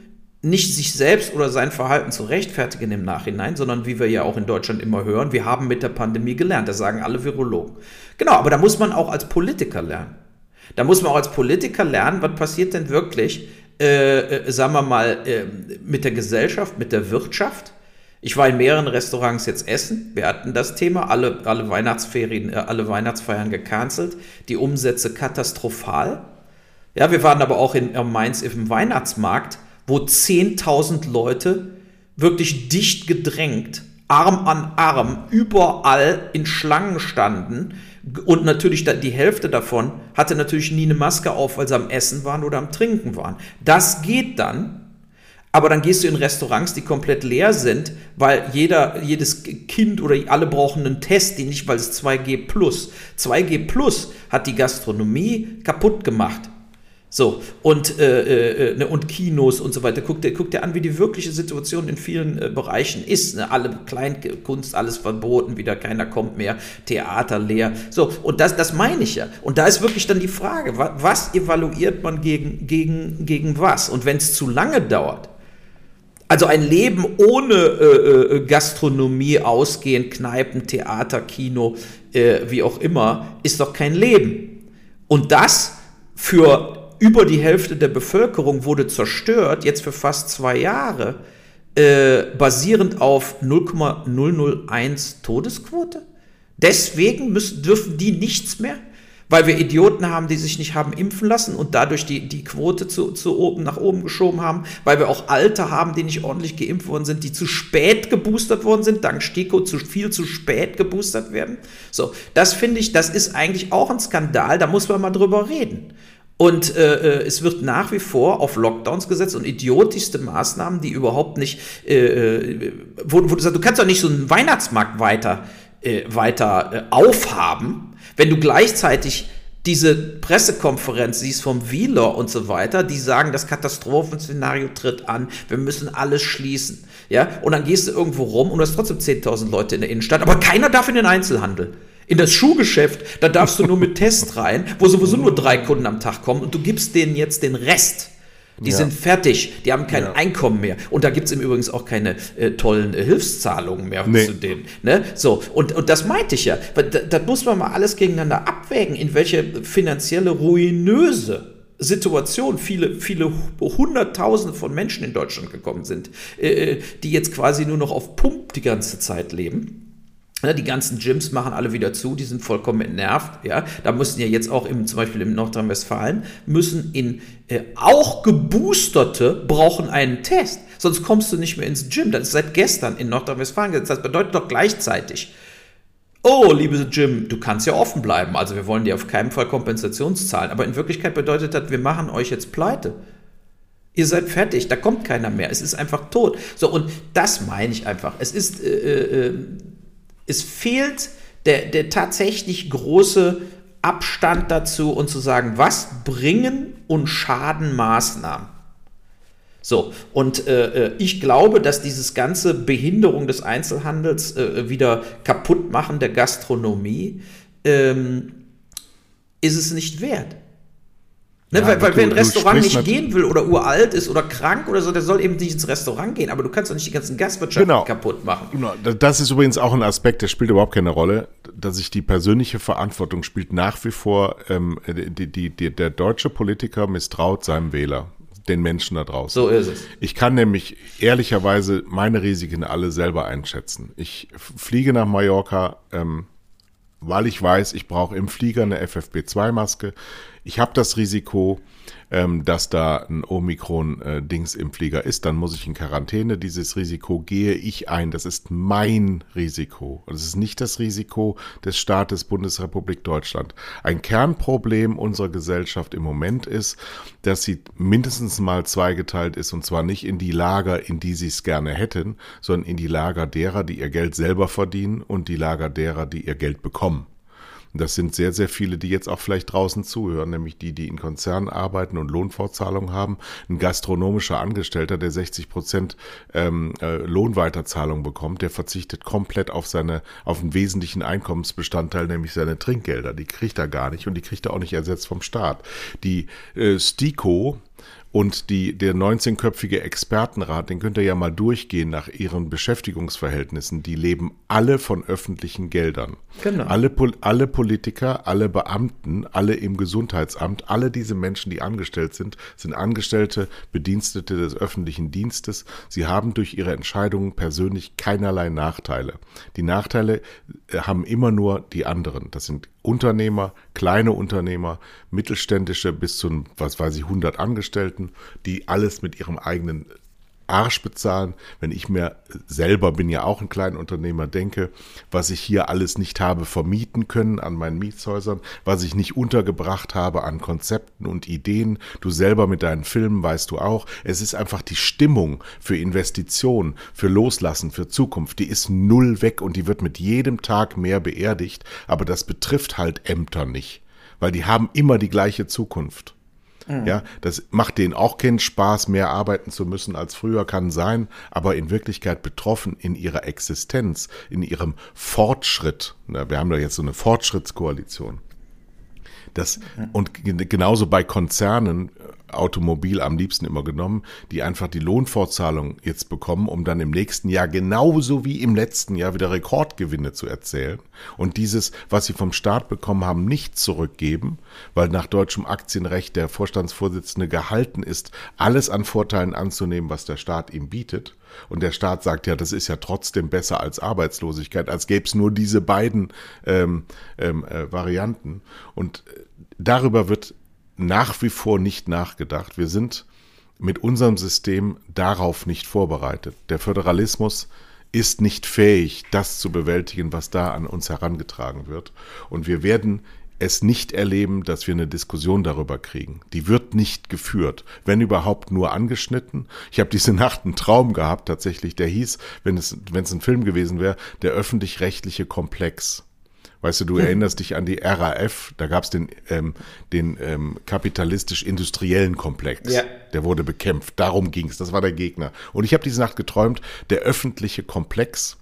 nicht sich selbst oder sein Verhalten zu rechtfertigen im Nachhinein, sondern wie wir ja auch in Deutschland immer hören, wir haben mit der Pandemie gelernt. Das sagen alle Virologen. Genau, aber da muss man auch als Politiker lernen. Da muss man auch als Politiker lernen, was passiert denn wirklich, äh, äh, sagen wir mal, äh, mit der Gesellschaft, mit der Wirtschaft. Ich war in mehreren Restaurants jetzt essen. Wir hatten das Thema, alle, alle Weihnachtsferien, äh, alle Weihnachtsfeiern gecancelt, die Umsätze katastrophal. Ja, wir waren aber auch in Mainz im Weihnachtsmarkt wo 10.000 Leute wirklich dicht gedrängt, Arm an Arm, überall in Schlangen standen. Und natürlich die Hälfte davon hatte natürlich nie eine Maske auf, weil sie am Essen waren oder am Trinken waren. Das geht dann, aber dann gehst du in Restaurants, die komplett leer sind, weil jeder, jedes Kind oder alle brauchen einen Test, die nicht, weil es 2G plus. 2G plus hat die Gastronomie kaputt gemacht. So, und, äh, äh, äh, ne, und Kinos und so weiter. Guck dir, guck dir an, wie die wirkliche Situation in vielen äh, Bereichen ist. Ne? Alle Kleinkunst, alles verboten, wieder keiner kommt mehr, Theater leer. So, und das, das meine ich ja. Und da ist wirklich dann die Frage, was, was evaluiert man gegen, gegen, gegen was? Und wenn es zu lange dauert, also ein Leben ohne äh, äh, Gastronomie, Ausgehen, Kneipen, Theater, Kino, wie auch immer, ist doch kein Leben. Und das für über die Hälfte der Bevölkerung wurde zerstört, jetzt für fast zwei Jahre, äh, basierend auf 0,001 Todesquote. Deswegen müssen, dürfen die nichts mehr, weil wir Idioten haben, die sich nicht haben impfen lassen und dadurch die, die Quote zu, zu oben, nach oben geschoben haben, weil wir auch Alte haben, die nicht ordentlich geimpft worden sind, die zu spät geboostert worden sind, dank STIKO zu viel zu spät geboostert werden. So, das finde ich, das ist eigentlich auch ein Skandal, da muss man mal drüber reden. Und äh, äh, es wird nach wie vor auf Lockdowns gesetzt und idiotischste Maßnahmen, die überhaupt nicht, äh, äh, wo, wo, du sagst, du kannst doch nicht so einen Weihnachtsmarkt weiter, äh, weiter äh, aufhaben, wenn du gleichzeitig diese Pressekonferenz, die vom Wieler und so weiter, die sagen, das Katastrophenszenario tritt an, wir müssen alles schließen. Ja, und dann gehst du irgendwo rum und du hast trotzdem 10.000 Leute in der Innenstadt, aber keiner darf in den Einzelhandel. In das Schuhgeschäft, da darfst du nur mit Test rein, wo sowieso nur drei Kunden am Tag kommen und du gibst denen jetzt den Rest. Die ja. sind fertig, die haben kein ja. Einkommen mehr. Und da gibt es im Übrigen auch keine äh, tollen äh, Hilfszahlungen mehr nee. zu denen. Ne? So, und, und das meinte ich ja. Das, das muss man mal alles gegeneinander abwägen, in welche finanzielle ruinöse Situation viele, viele Hunderttausende von Menschen in Deutschland gekommen sind, äh, äh die jetzt quasi nur noch auf Pump die ganze Zeit leben. Die ganzen Gyms machen alle wieder zu, die sind vollkommen entnervt. Ja, da müssen ja jetzt auch im, zum Beispiel in Nordrhein-Westfalen müssen in äh, auch geboosterte brauchen einen Test, sonst kommst du nicht mehr ins Gym. Das ist seit gestern in Nordrhein-Westfalen. Das bedeutet doch gleichzeitig. Oh, liebe Gym, du kannst ja offen bleiben. Also wir wollen dir auf keinen Fall Kompensationszahlen. Aber in Wirklichkeit bedeutet das, wir machen euch jetzt pleite. Ihr seid fertig, da kommt keiner mehr. Es ist einfach tot. So, und das meine ich einfach. Es ist äh, äh, äh es fehlt der, der tatsächlich große Abstand dazu und zu sagen, was bringen und schaden Maßnahmen. So, und äh, äh, ich glaube, dass dieses ganze Behinderung des Einzelhandels äh, wieder kaputt machen der Gastronomie ähm, ist es nicht wert. Ne, ja, weil, weil wer ein Restaurant nicht gehen will oder uralt ist oder krank oder so, der soll eben nicht ins Restaurant gehen. Aber du kannst doch nicht die ganzen Gastwirtschaft genau. kaputt machen. Genau. Das ist übrigens auch ein Aspekt, der spielt überhaupt keine Rolle, dass sich die persönliche Verantwortung spielt nach wie vor. Ähm, die, die, die, der deutsche Politiker misstraut seinem Wähler den Menschen da draußen. So ist es. Ich kann nämlich ehrlicherweise meine Risiken alle selber einschätzen. Ich fliege nach Mallorca, ähm, weil ich weiß, ich brauche im Flieger eine FFP2-Maske. Ich habe das Risiko, ähm, dass da ein Omikron-Dings im Flieger ist, dann muss ich in Quarantäne. Dieses Risiko gehe ich ein. Das ist mein Risiko. Das ist nicht das Risiko des Staates Bundesrepublik Deutschland. Ein Kernproblem unserer Gesellschaft im Moment ist, dass sie mindestens mal zweigeteilt ist und zwar nicht in die Lager, in die sie es gerne hätten, sondern in die Lager derer, die ihr Geld selber verdienen und die Lager derer, die ihr Geld bekommen. Das sind sehr, sehr viele, die jetzt auch vielleicht draußen zuhören, nämlich die, die in Konzernen arbeiten und Lohnfortzahlung haben. Ein gastronomischer Angestellter, der 60 Prozent ähm, äh, Lohnweiterzahlung bekommt, der verzichtet komplett auf seine, auf einen wesentlichen Einkommensbestandteil, nämlich seine Trinkgelder. Die kriegt er gar nicht und die kriegt er auch nicht ersetzt vom Staat. Die äh, STIKO, und die, der 19-köpfige Expertenrat, den könnt ihr ja mal durchgehen nach ihren Beschäftigungsverhältnissen. Die leben alle von öffentlichen Geldern. Genau. Alle, alle Politiker, alle Beamten, alle im Gesundheitsamt, alle diese Menschen, die angestellt sind, sind Angestellte, Bedienstete des öffentlichen Dienstes. Sie haben durch ihre Entscheidungen persönlich keinerlei Nachteile. Die Nachteile äh, haben immer nur die anderen. Das sind Unternehmer, kleine Unternehmer, mittelständische bis zu, was weiß ich, 100 Angestellten, die alles mit ihrem eigenen Arsch bezahlen, wenn ich mir selber bin ja auch ein kleiner Unternehmer denke, was ich hier alles nicht habe vermieten können an meinen Mietshäusern, was ich nicht untergebracht habe an Konzepten und Ideen. Du selber mit deinen Filmen weißt du auch, es ist einfach die Stimmung für Investitionen, für Loslassen, für Zukunft, die ist null weg und die wird mit jedem Tag mehr beerdigt, aber das betrifft halt Ämter nicht, weil die haben immer die gleiche Zukunft. Mhm. Ja, das macht denen auch keinen Spaß, mehr arbeiten zu müssen als früher kann sein, aber in Wirklichkeit betroffen in ihrer Existenz, in ihrem Fortschritt. Wir haben da jetzt so eine Fortschrittskoalition. Das, und genauso bei Konzernen, Automobil am liebsten immer genommen, die einfach die Lohnfortzahlung jetzt bekommen, um dann im nächsten Jahr genauso wie im letzten Jahr wieder Rekordgewinne zu erzählen und dieses, was sie vom Staat bekommen haben, nicht zurückgeben, weil nach deutschem Aktienrecht der Vorstandsvorsitzende gehalten ist, alles an Vorteilen anzunehmen, was der Staat ihm bietet. Und der Staat sagt ja, das ist ja trotzdem besser als Arbeitslosigkeit, als gäbe es nur diese beiden ähm, ähm, äh, Varianten. Und äh, darüber wird nach wie vor nicht nachgedacht. Wir sind mit unserem System darauf nicht vorbereitet. Der Föderalismus ist nicht fähig, das zu bewältigen, was da an uns herangetragen wird. Und wir werden es nicht erleben, dass wir eine Diskussion darüber kriegen. Die wird nicht geführt, wenn überhaupt nur angeschnitten. Ich habe diese Nacht einen Traum gehabt, tatsächlich, der hieß, wenn es, wenn es ein Film gewesen wäre, der öffentlich-rechtliche Komplex Weißt du, du erinnerst dich an die RAF, da gab es den, ähm, den ähm, kapitalistisch-industriellen Komplex. Ja. Der wurde bekämpft. Darum ging es. Das war der Gegner. Und ich habe diese Nacht geträumt, der öffentliche Komplex,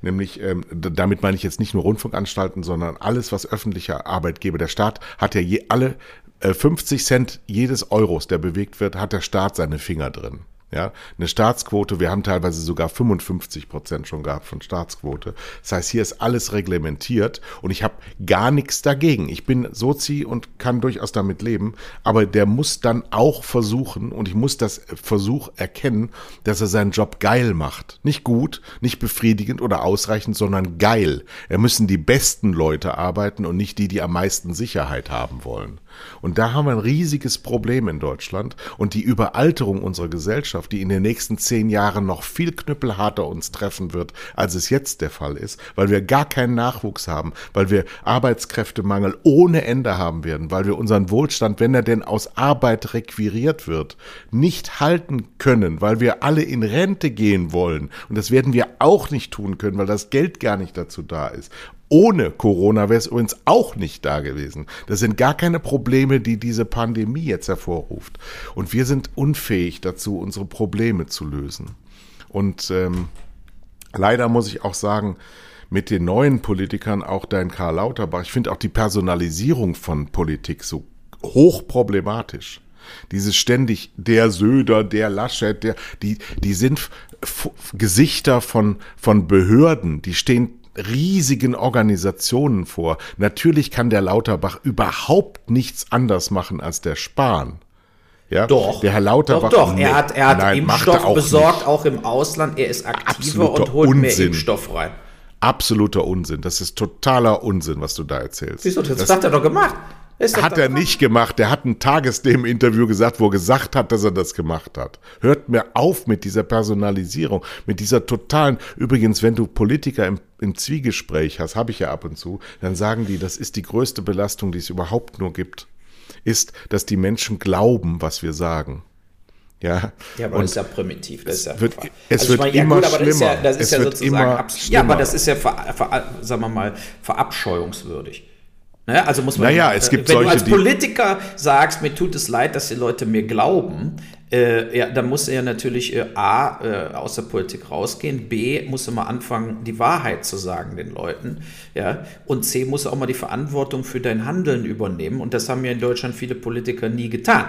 nämlich, ähm, damit meine ich jetzt nicht nur Rundfunkanstalten, sondern alles, was öffentlicher Arbeitgeber, der Staat hat ja je alle äh, 50 Cent jedes Euros, der bewegt wird, hat der Staat seine Finger drin. Ja, eine Staatsquote, wir haben teilweise sogar 55 Prozent schon gehabt von Staatsquote. Das heißt, hier ist alles reglementiert und ich habe gar nichts dagegen. Ich bin Sozi und kann durchaus damit leben, aber der muss dann auch versuchen und ich muss das Versuch erkennen, dass er seinen Job geil macht. Nicht gut, nicht befriedigend oder ausreichend, sondern geil. Er müssen die besten Leute arbeiten und nicht die, die am meisten Sicherheit haben wollen. Und da haben wir ein riesiges Problem in Deutschland und die Überalterung unserer Gesellschaft, die in den nächsten zehn Jahren noch viel knüppelharter uns treffen wird, als es jetzt der Fall ist, weil wir gar keinen Nachwuchs haben, weil wir Arbeitskräftemangel ohne Ende haben werden, weil wir unseren Wohlstand, wenn er denn aus Arbeit requiriert wird, nicht halten können, weil wir alle in Rente gehen wollen. Und das werden wir auch nicht tun können, weil das Geld gar nicht dazu da ist. Ohne Corona wäre es übrigens auch nicht da gewesen. Das sind gar keine Probleme, die diese Pandemie jetzt hervorruft. Und wir sind unfähig dazu, unsere Probleme zu lösen. Und ähm, leider muss ich auch sagen, mit den neuen Politikern, auch dein Karl Lauterbach, ich finde auch die Personalisierung von Politik so hochproblematisch. Dieses ständig der Söder, der Laschet, der, die, die sind Gesichter von, von Behörden, die stehen riesigen Organisationen vor. Natürlich kann der Lauterbach überhaupt nichts anders machen als der Spahn. Ja, doch. Der Herr Lauterbach. Doch, doch. Er hat, er hat nein, Impfstoff auch besorgt, nicht. auch im Ausland. Er ist aktiver Absoluter und holt Unsinn. mehr Impfstoff rein. Absoluter Unsinn. Das ist totaler Unsinn, was du da erzählst. Wieso? Das, das hat er doch gemacht. Hat er nicht gemacht. Der hat ein Tagesthemen-Interview gesagt, wo er gesagt hat, dass er das gemacht hat. Hört mir auf mit dieser Personalisierung, mit dieser totalen. Übrigens, wenn du Politiker im, im Zwiegespräch hast, habe ich ja ab und zu, dann sagen die, das ist die größte Belastung, die es überhaupt nur gibt, ist, dass die Menschen glauben, was wir sagen. Ja, ja aber und das ist ja primitiv. Das ist ja wird, es also wird meine, immer ja, gut, schlimmer. Das ist ja, das ist ja sozusagen, ja, aber das ist ja, ver, ver, sagen wir mal, verabscheuungswürdig. Ne? Also muss man, naja, es gibt wenn solche, du als Politiker sagst, mir tut es leid, dass die Leute mir glauben, äh, ja, dann muss er ja natürlich äh, A, äh, aus der Politik rausgehen, B, muss er mal anfangen, die Wahrheit zu sagen den Leuten, ja, und C, muss er auch mal die Verantwortung für dein Handeln übernehmen und das haben ja in Deutschland viele Politiker nie getan.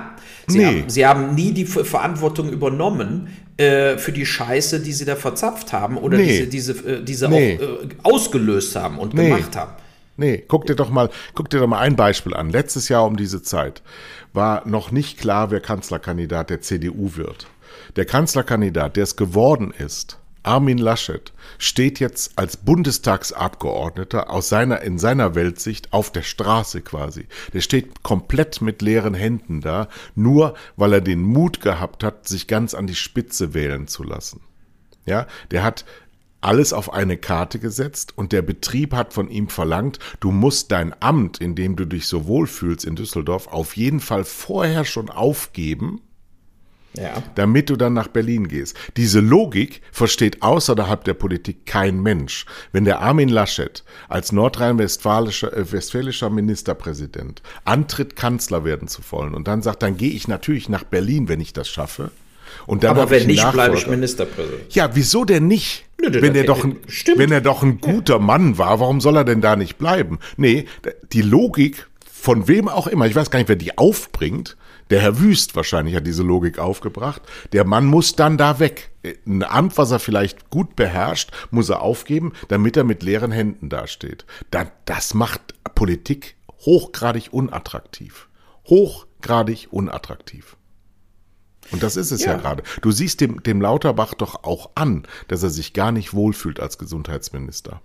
Sie, nee. haben, sie haben nie die Verantwortung übernommen äh, für die Scheiße, die sie da verzapft haben oder nee. diese, diese, äh, diese nee. auch äh, ausgelöst haben und gemacht haben. Nee, guck dir doch mal, guck dir doch mal ein Beispiel an. Letztes Jahr um diese Zeit war noch nicht klar, wer Kanzlerkandidat der CDU wird. Der Kanzlerkandidat, der es geworden ist, Armin Laschet, steht jetzt als Bundestagsabgeordneter aus seiner, in seiner Weltsicht auf der Straße quasi. Der steht komplett mit leeren Händen da, nur weil er den Mut gehabt hat, sich ganz an die Spitze wählen zu lassen. Ja, der hat alles auf eine Karte gesetzt und der Betrieb hat von ihm verlangt, du musst dein Amt, in dem du dich so wohl fühlst in Düsseldorf, auf jeden Fall vorher schon aufgeben, ja. damit du dann nach Berlin gehst. Diese Logik versteht außerhalb der Politik kein Mensch. Wenn der Armin Laschet als nordrhein-westfälischer äh, westfälischer Ministerpräsident antritt, Kanzler werden zu wollen und dann sagt, dann gehe ich natürlich nach Berlin, wenn ich das schaffe, und dann Aber wenn nicht, bleibe ich Ministerpräsident. Ja, wieso denn nicht? Nö, wenn, er doch ein, wenn er doch ein guter Mann war, warum soll er denn da nicht bleiben? Nee, die Logik von wem auch immer, ich weiß gar nicht, wer die aufbringt, der Herr Wüst wahrscheinlich hat diese Logik aufgebracht. Der Mann muss dann da weg. Ein Amt, was er vielleicht gut beherrscht, muss er aufgeben, damit er mit leeren Händen dasteht. Das macht Politik hochgradig unattraktiv. Hochgradig unattraktiv. Und das ist es ja, ja gerade. Du siehst dem, dem Lauterbach doch auch an, dass er sich gar nicht wohlfühlt als Gesundheitsminister.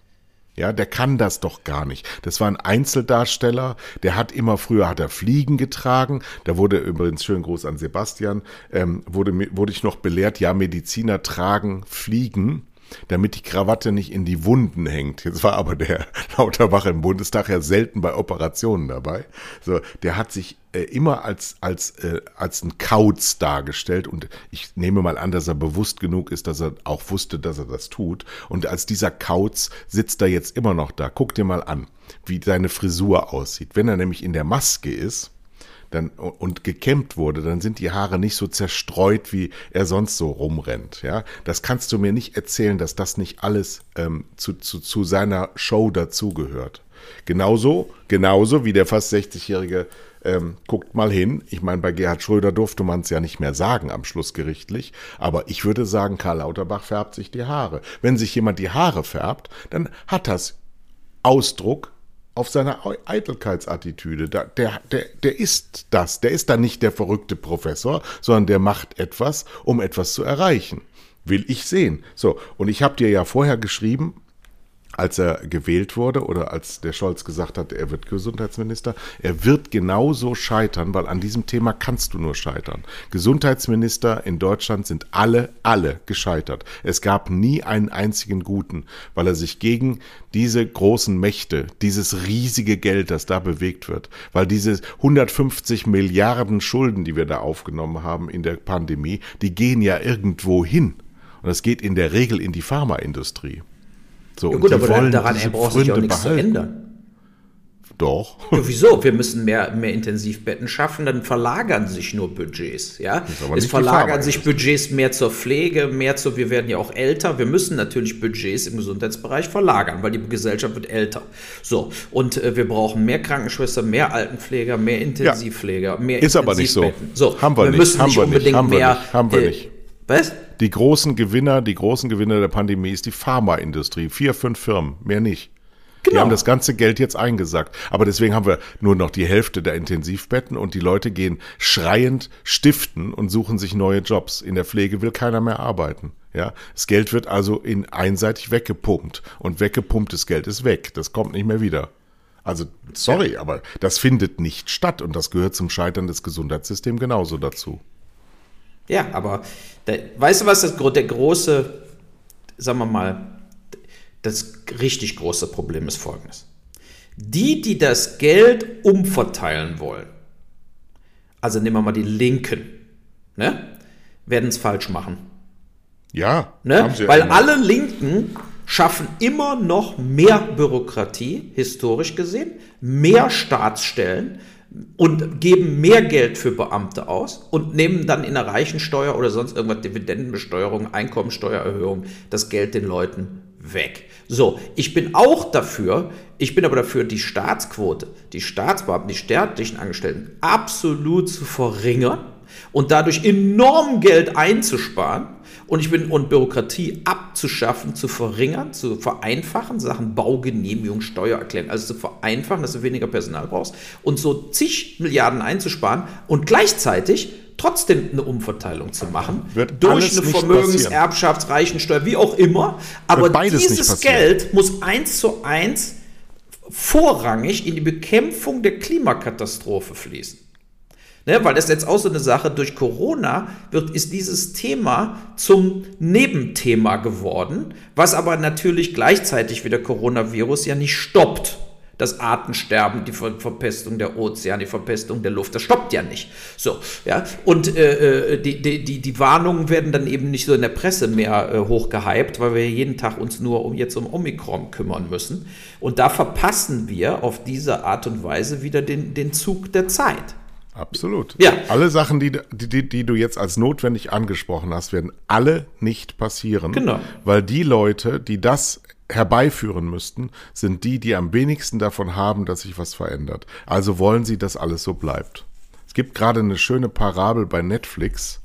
Ja, der kann das doch gar nicht. Das war ein Einzeldarsteller, der hat immer früher hat er Fliegen getragen. Da wurde übrigens schön Gruß an Sebastian, ähm, wurde, wurde ich noch belehrt, ja, Mediziner tragen Fliegen. Damit die Krawatte nicht in die Wunden hängt. Jetzt war aber der Lauterbach im Bundestag ja selten bei Operationen dabei. So, der hat sich äh, immer als, als, äh, als ein Kauz dargestellt und ich nehme mal an, dass er bewusst genug ist, dass er auch wusste, dass er das tut. Und als dieser Kauz sitzt er jetzt immer noch da. Guck dir mal an, wie seine Frisur aussieht. Wenn er nämlich in der Maske ist, dann, und gekämmt wurde, dann sind die Haare nicht so zerstreut, wie er sonst so rumrennt. Ja, das kannst du mir nicht erzählen, dass das nicht alles ähm, zu, zu, zu seiner Show dazugehört. Genauso, genauso wie der fast 60-jährige ähm, guckt mal hin. Ich meine, bei Gerhard Schröder durfte man es ja nicht mehr sagen am Schluss gerichtlich, aber ich würde sagen, Karl Lauterbach färbt sich die Haare. Wenn sich jemand die Haare färbt, dann hat das Ausdruck auf seiner Eitelkeitsattitüde. Der, der, der ist das. Der ist dann nicht der verrückte Professor, sondern der macht etwas, um etwas zu erreichen. Will ich sehen. So, und ich habe dir ja vorher geschrieben, als er gewählt wurde oder als der Scholz gesagt hat, er wird Gesundheitsminister, er wird genauso scheitern, weil an diesem Thema kannst du nur scheitern. Gesundheitsminister in Deutschland sind alle, alle gescheitert. Es gab nie einen einzigen guten, weil er sich gegen diese großen Mächte, dieses riesige Geld, das da bewegt wird, weil diese 150 Milliarden Schulden, die wir da aufgenommen haben in der Pandemie, die gehen ja irgendwo hin. Und das geht in der Regel in die Pharmaindustrie. So, ja gut, aber daran er braucht sich auch nichts behalten. zu ändern. Doch. Ja, wieso? Wir müssen mehr, mehr Intensivbetten schaffen, dann verlagern sich nur Budgets. Ja? Es verlagern sich Budgets mehr zur Pflege, mehr zu, wir werden ja auch älter. Wir müssen natürlich Budgets im Gesundheitsbereich verlagern, weil die Gesellschaft wird älter. So, und äh, wir brauchen mehr Krankenschwestern, mehr Altenpfleger, mehr Intensivpfleger, ja. mehr Ist aber nicht so. So, haben wir, wir nicht, müssen haben nicht wir unbedingt nicht, haben mehr. Wir nicht, haben wir äh, nicht. Was? Die großen Gewinner, die großen Gewinner der Pandemie ist die Pharmaindustrie. Vier, fünf Firmen, mehr nicht. Genau. Die haben das ganze Geld jetzt eingesackt. Aber deswegen haben wir nur noch die Hälfte der Intensivbetten und die Leute gehen schreiend stiften und suchen sich neue Jobs. In der Pflege will keiner mehr arbeiten. Ja, das Geld wird also in einseitig weggepumpt und weggepumptes Geld ist weg. Das kommt nicht mehr wieder. Also sorry, ja. aber das findet nicht statt und das gehört zum Scheitern des Gesundheitssystems genauso dazu. Ja, aber der, weißt du, was das, der große, sagen wir mal, das richtig große Problem ist folgendes. Die, die das Geld umverteilen wollen, also nehmen wir mal die Linken, ne, werden es falsch machen. Ja, ne? weil immer. alle Linken schaffen immer noch mehr Bürokratie, historisch gesehen, mehr Staatsstellen, und geben mehr Geld für Beamte aus und nehmen dann in der Reichensteuer oder sonst irgendwas Dividendenbesteuerung, Einkommensteuererhöhung das Geld den Leuten weg. So, ich bin auch dafür, ich bin aber dafür, die Staatsquote, die Staatsbeamten, die staatlichen Angestellten absolut zu verringern und dadurch enorm Geld einzusparen und ich bin und Bürokratie abzuschaffen, zu verringern, zu vereinfachen, Sachen Baugenehmigung, Steuererklärung, also zu vereinfachen, dass du weniger Personal brauchst und so zig Milliarden einzusparen und gleichzeitig trotzdem eine Umverteilung zu machen Wird durch eine Vermögenserbschafts, Reichensteuer, wie auch immer. Aber dieses Geld muss eins zu eins vorrangig in die Bekämpfung der Klimakatastrophe fließen. Ne, weil das ist jetzt auch so eine Sache, durch Corona wird, ist dieses Thema zum Nebenthema geworden, was aber natürlich gleichzeitig wie der Coronavirus ja nicht stoppt. Das Artensterben, die Ver Verpestung der Ozeane, die Verpestung der Luft, das stoppt ja nicht. So, ja. Und äh, äh die, die, die Warnungen werden dann eben nicht so in der Presse mehr äh, hochgehypt, weil wir jeden Tag uns nur um jetzt um Omikron kümmern müssen. Und da verpassen wir auf diese Art und Weise wieder den, den Zug der Zeit. Absolut. Ja. Alle Sachen, die, die, die du jetzt als notwendig angesprochen hast, werden alle nicht passieren. Genau. Weil die Leute, die das herbeiführen müssten, sind die, die am wenigsten davon haben, dass sich was verändert. Also wollen sie, dass alles so bleibt. Es gibt gerade eine schöne Parabel bei Netflix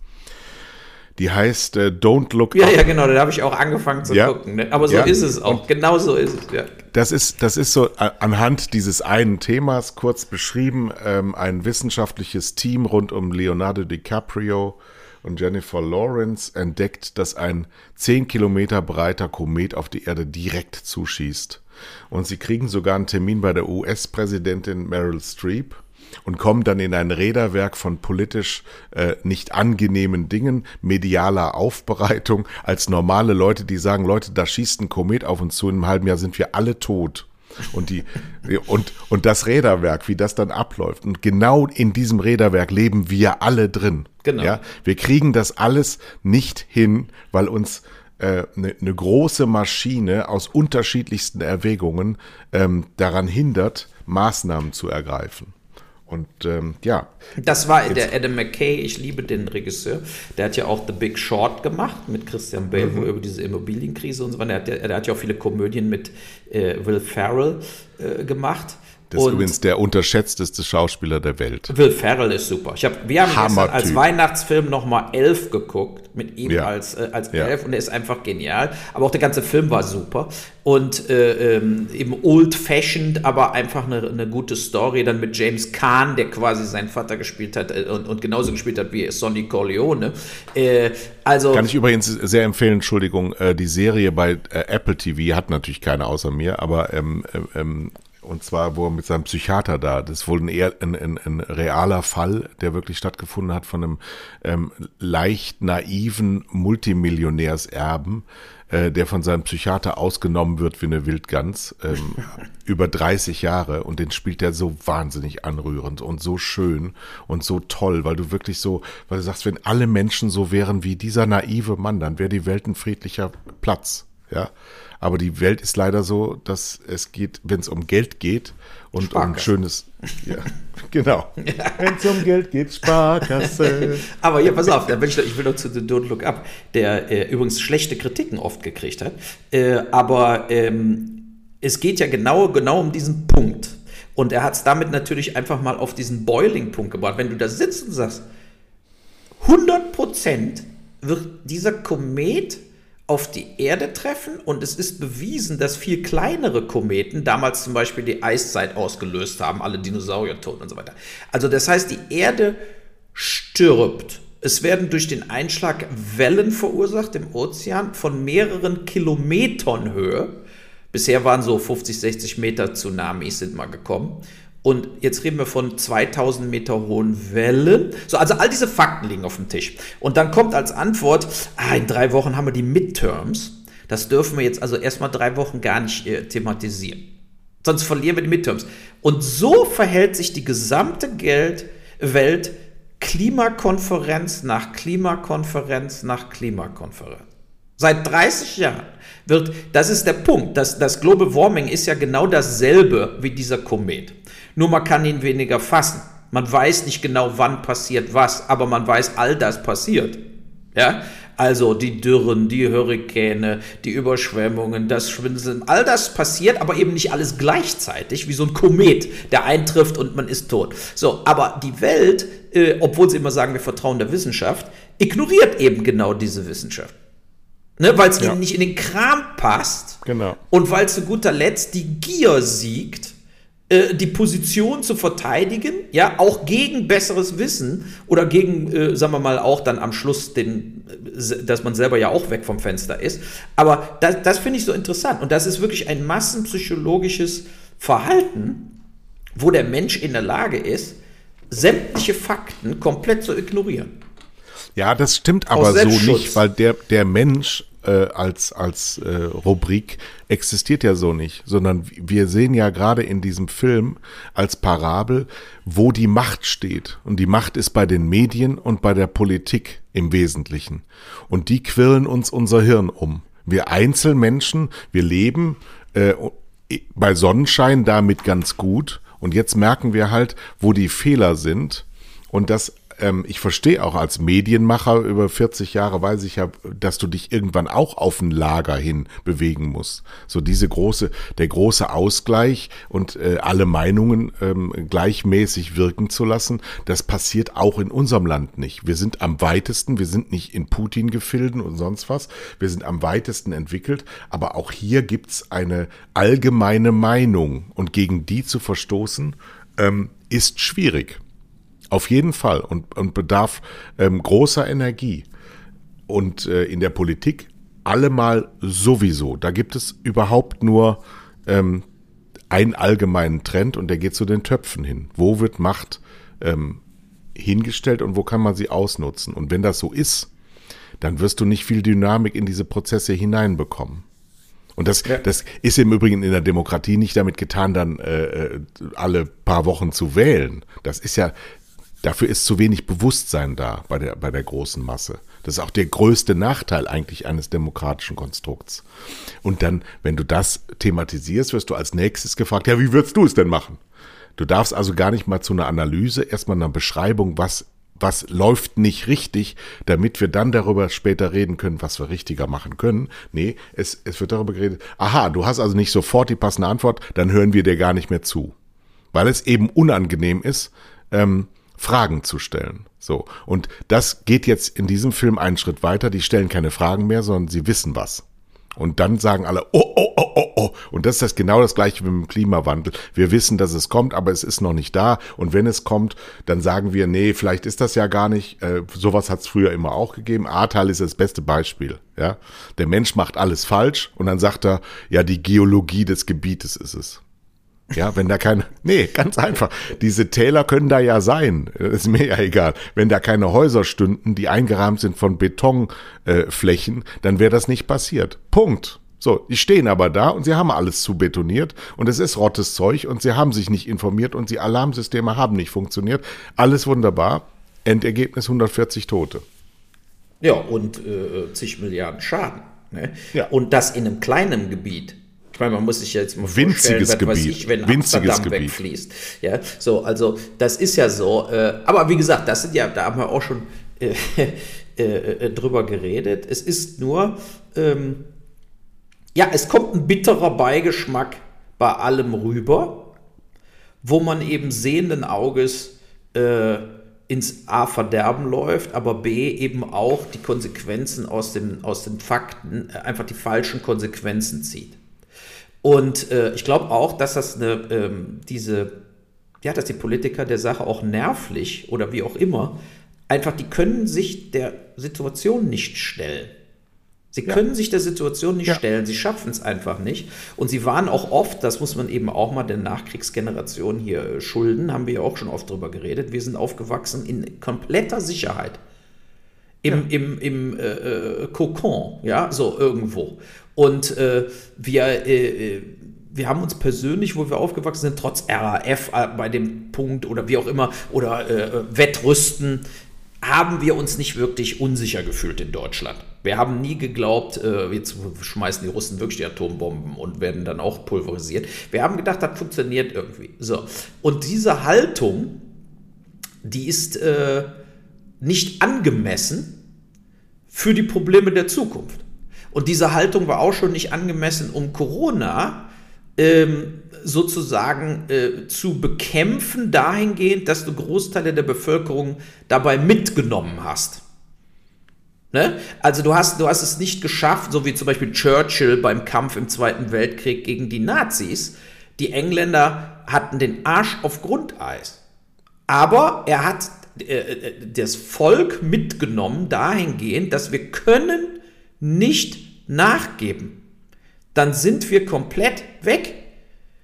die heißt äh, Don't Look ja, Up. Ja, ja, genau, da habe ich auch angefangen zu ja. gucken. Ne? Aber so ja. ist es auch. Und genau so ist es, ja. Das ist, das ist so anhand dieses einen Themas kurz beschrieben, ähm, ein wissenschaftliches Team rund um Leonardo DiCaprio und Jennifer Lawrence entdeckt, dass ein 10 Kilometer breiter Komet auf die Erde direkt zuschießt. Und sie kriegen sogar einen Termin bei der US-Präsidentin Meryl Streep und kommen dann in ein Räderwerk von politisch äh, nicht angenehmen Dingen, medialer Aufbereitung, als normale Leute, die sagen, Leute, da schießt ein Komet auf uns zu, in einem halben Jahr sind wir alle tot. Und die, und, und das Räderwerk, wie das dann abläuft. Und genau in diesem Räderwerk leben wir alle drin. Genau. Ja, wir kriegen das alles nicht hin, weil uns eine, äh, eine große Maschine aus unterschiedlichsten Erwägungen ähm, daran hindert, Maßnahmen zu ergreifen. Und ähm, ja. Das war der Adam McKay, ich liebe den Regisseur. Der hat ja auch The Big Short gemacht mit Christian Bale, mhm. wo über diese Immobilienkrise und so weiter. Der hat, ja, der hat ja auch viele Komödien mit äh, Will Ferrell äh, gemacht. Das ist übrigens der unterschätzteste Schauspieler der Welt. Will Ferrell ist super. Ich hab, wir haben als Weihnachtsfilm nochmal Elf geguckt, mit ihm ja. als, äh, als ja. Elf und er ist einfach genial. Aber auch der ganze Film war super. Und äh, ähm, eben old-fashioned, aber einfach eine, eine, gute Story. Dann mit James Kahn, der quasi seinen Vater gespielt hat äh, und, und genauso gespielt hat wie Sonny Corleone. Äh, also Kann ich übrigens sehr empfehlen, Entschuldigung, äh, die Serie bei äh, Apple TV hat natürlich keine außer mir, aber ähm, ähm, und zwar, wo er mit seinem Psychiater da, das ist wohl ein, eher ein, ein, ein realer Fall, der wirklich stattgefunden hat von einem ähm, leicht naiven Multimillionärserben, äh, der von seinem Psychiater ausgenommen wird wie eine Wildgans, ähm, über 30 Jahre. Und den spielt er so wahnsinnig anrührend und so schön und so toll, weil du wirklich so, weil du sagst, wenn alle Menschen so wären wie dieser naive Mann, dann wäre die Welt ein friedlicher Platz, ja. Aber die Welt ist leider so, dass es geht, wenn es um Geld geht und Sparkasse. um schönes. Ja, genau. Ja. Wenn es um Geld geht, Sparkasse. Aber hier, pass auf, ich, ich will noch zu The Don't Look Up, der äh, übrigens schlechte Kritiken oft gekriegt hat. Äh, aber ähm, es geht ja genau, genau um diesen Punkt. Und er hat es damit natürlich einfach mal auf diesen Boiling-Punkt gebracht. Wenn du da sitzt und sagst, 100% wird dieser Komet auf die Erde treffen und es ist bewiesen, dass viel kleinere Kometen damals zum Beispiel die Eiszeit ausgelöst haben, alle Dinosaurier tot und so weiter. Also das heißt, die Erde stirbt. Es werden durch den Einschlag Wellen verursacht im Ozean von mehreren Kilometern Höhe. Bisher waren so 50, 60 Meter Tsunamis sind mal gekommen. Und jetzt reden wir von 2000 Meter hohen Wellen. So, also all diese Fakten liegen auf dem Tisch. Und dann kommt als Antwort, ah, in drei Wochen haben wir die Midterms. Das dürfen wir jetzt also erstmal drei Wochen gar nicht äh, thematisieren. Sonst verlieren wir die Midterms. Und so verhält sich die gesamte Geld Welt Klimakonferenz nach Klimakonferenz nach Klimakonferenz. Seit 30 Jahren wird, das ist der Punkt, das, das Global Warming ist ja genau dasselbe wie dieser Komet. Nur man kann ihn weniger fassen. Man weiß nicht genau, wann passiert was, aber man weiß, all das passiert. Ja? Also die Dürren, die Hurrikäne, die Überschwemmungen, das Schwindeln, all das passiert, aber eben nicht alles gleichzeitig, wie so ein Komet, der eintrifft und man ist tot. So, aber die Welt, äh, obwohl sie immer sagen, wir vertrauen der Wissenschaft, ignoriert eben genau diese Wissenschaft. Ne, weil es ja. ihnen nicht in den Kram passt. Genau. Und weil zu guter Letzt die Gier siegt äh, die Position zu verteidigen, ja, auch gegen besseres Wissen oder gegen, äh, sagen wir mal, auch dann am Schluss, den, äh, dass man selber ja auch weg vom Fenster ist. Aber das, das finde ich so interessant und das ist wirklich ein massenpsychologisches Verhalten, wo der Mensch in der Lage ist, sämtliche Fakten komplett zu ignorieren. Ja, das stimmt aber so nicht, weil der, der Mensch äh, als, als äh, Rubrik existiert ja so nicht, sondern wir sehen ja gerade in diesem Film als Parabel, wo die Macht steht. Und die Macht ist bei den Medien und bei der Politik im Wesentlichen. Und die quirlen uns unser Hirn um. Wir Einzelmenschen, wir leben äh, bei Sonnenschein damit ganz gut. Und jetzt merken wir halt, wo die Fehler sind. Und das ähm, ich verstehe auch als Medienmacher über 40 Jahre weiß ich ja, dass du dich irgendwann auch auf ein Lager hin bewegen musst. So diese große, der große Ausgleich und äh, alle Meinungen ähm, gleichmäßig wirken zu lassen, das passiert auch in unserem Land nicht. Wir sind am weitesten, wir sind nicht in Putin-Gefilden und sonst was, wir sind am weitesten entwickelt, aber auch hier gibt's eine allgemeine Meinung und gegen die zu verstoßen, ähm, ist schwierig. Auf jeden Fall und, und bedarf ähm, großer Energie. Und äh, in der Politik allemal sowieso. Da gibt es überhaupt nur ähm, einen allgemeinen Trend und der geht zu den Töpfen hin. Wo wird Macht ähm, hingestellt und wo kann man sie ausnutzen? Und wenn das so ist, dann wirst du nicht viel Dynamik in diese Prozesse hineinbekommen. Und das, ja. das ist im Übrigen in der Demokratie nicht damit getan, dann äh, äh, alle paar Wochen zu wählen. Das ist ja, dafür ist zu wenig Bewusstsein da bei der, bei der großen Masse. Das ist auch der größte Nachteil eigentlich eines demokratischen Konstrukts. Und dann, wenn du das thematisierst, wirst du als nächstes gefragt, ja, wie würdest du es denn machen? Du darfst also gar nicht mal zu einer Analyse, erstmal einer Beschreibung, was was läuft nicht richtig, damit wir dann darüber später reden können, was wir richtiger machen können. Nee, es, es wird darüber geredet, aha, du hast also nicht sofort die passende Antwort, dann hören wir dir gar nicht mehr zu. Weil es eben unangenehm ist, ähm, Fragen zu stellen. So. Und das geht jetzt in diesem Film einen Schritt weiter. Die stellen keine Fragen mehr, sondern sie wissen was. Und dann sagen alle, oh, oh, oh, oh, oh. Und das ist das genau das gleiche mit dem Klimawandel. Wir wissen, dass es kommt, aber es ist noch nicht da. Und wenn es kommt, dann sagen wir, nee, vielleicht ist das ja gar nicht. Äh, sowas hat es früher immer auch gegeben. Ahrtal ist das beste Beispiel. Ja, Der Mensch macht alles falsch und dann sagt er, ja, die Geologie des Gebietes ist es. Ja, wenn da keine, nee, ganz einfach. Diese Täler können da ja sein. Ist mir ja egal. Wenn da keine Häuser stünden, die eingerahmt sind von Betonflächen, äh, dann wäre das nicht passiert. Punkt. So, die stehen aber da und sie haben alles zu betoniert und es ist rottes Zeug und sie haben sich nicht informiert und die Alarmsysteme haben nicht funktioniert. Alles wunderbar. Endergebnis 140 Tote. Ja, und äh, zig Milliarden Schaden. Ne? Ja. Und das in einem kleinen Gebiet meine, man muss sich jetzt mal Winziges vorstellen, was Gebiet. ich, wenn Winziges Amsterdam Gebiet. wegfließt. Ja, so, also das ist ja so. Äh, aber wie gesagt, das sind ja, da haben wir auch schon äh, äh, äh, drüber geredet. Es ist nur, ähm, ja, es kommt ein bitterer Beigeschmack bei allem rüber, wo man eben sehenden Auges äh, ins A Verderben läuft, aber B eben auch die Konsequenzen aus, dem, aus den Fakten, äh, einfach die falschen Konsequenzen zieht. Und äh, ich glaube auch, dass das eine, ähm, diese, ja, dass die Politiker der Sache auch nervlich oder wie auch immer, einfach, die können sich der Situation nicht stellen. Sie können ja. sich der Situation nicht ja. stellen, sie schaffen es einfach nicht. Und sie waren auch oft, das muss man eben auch mal der Nachkriegsgeneration hier äh, schulden, haben wir ja auch schon oft drüber geredet, wir sind aufgewachsen in kompletter Sicherheit. Im, ja. im, im äh, äh Kokon, ja, so irgendwo. Und äh, wir, äh, äh, wir haben uns persönlich, wo wir aufgewachsen sind, trotz RAF äh, bei dem Punkt oder wie auch immer, oder äh, Wettrüsten, haben wir uns nicht wirklich unsicher gefühlt in Deutschland. Wir haben nie geglaubt, äh, jetzt schmeißen die Russen wirklich die Atombomben und werden dann auch pulverisiert. Wir haben gedacht, das funktioniert irgendwie. So. Und diese Haltung, die ist äh, nicht angemessen für die Probleme der Zukunft. Und diese Haltung war auch schon nicht angemessen, um Corona ähm, sozusagen äh, zu bekämpfen, dahingehend, dass du Großteile der Bevölkerung dabei mitgenommen hast. Ne? Also du hast, du hast es nicht geschafft, so wie zum Beispiel Churchill beim Kampf im Zweiten Weltkrieg gegen die Nazis. Die Engländer hatten den Arsch auf Grundeis. Aber er hat äh, äh das Volk mitgenommen dahingehend, dass wir können nicht nachgeben, dann sind wir komplett weg.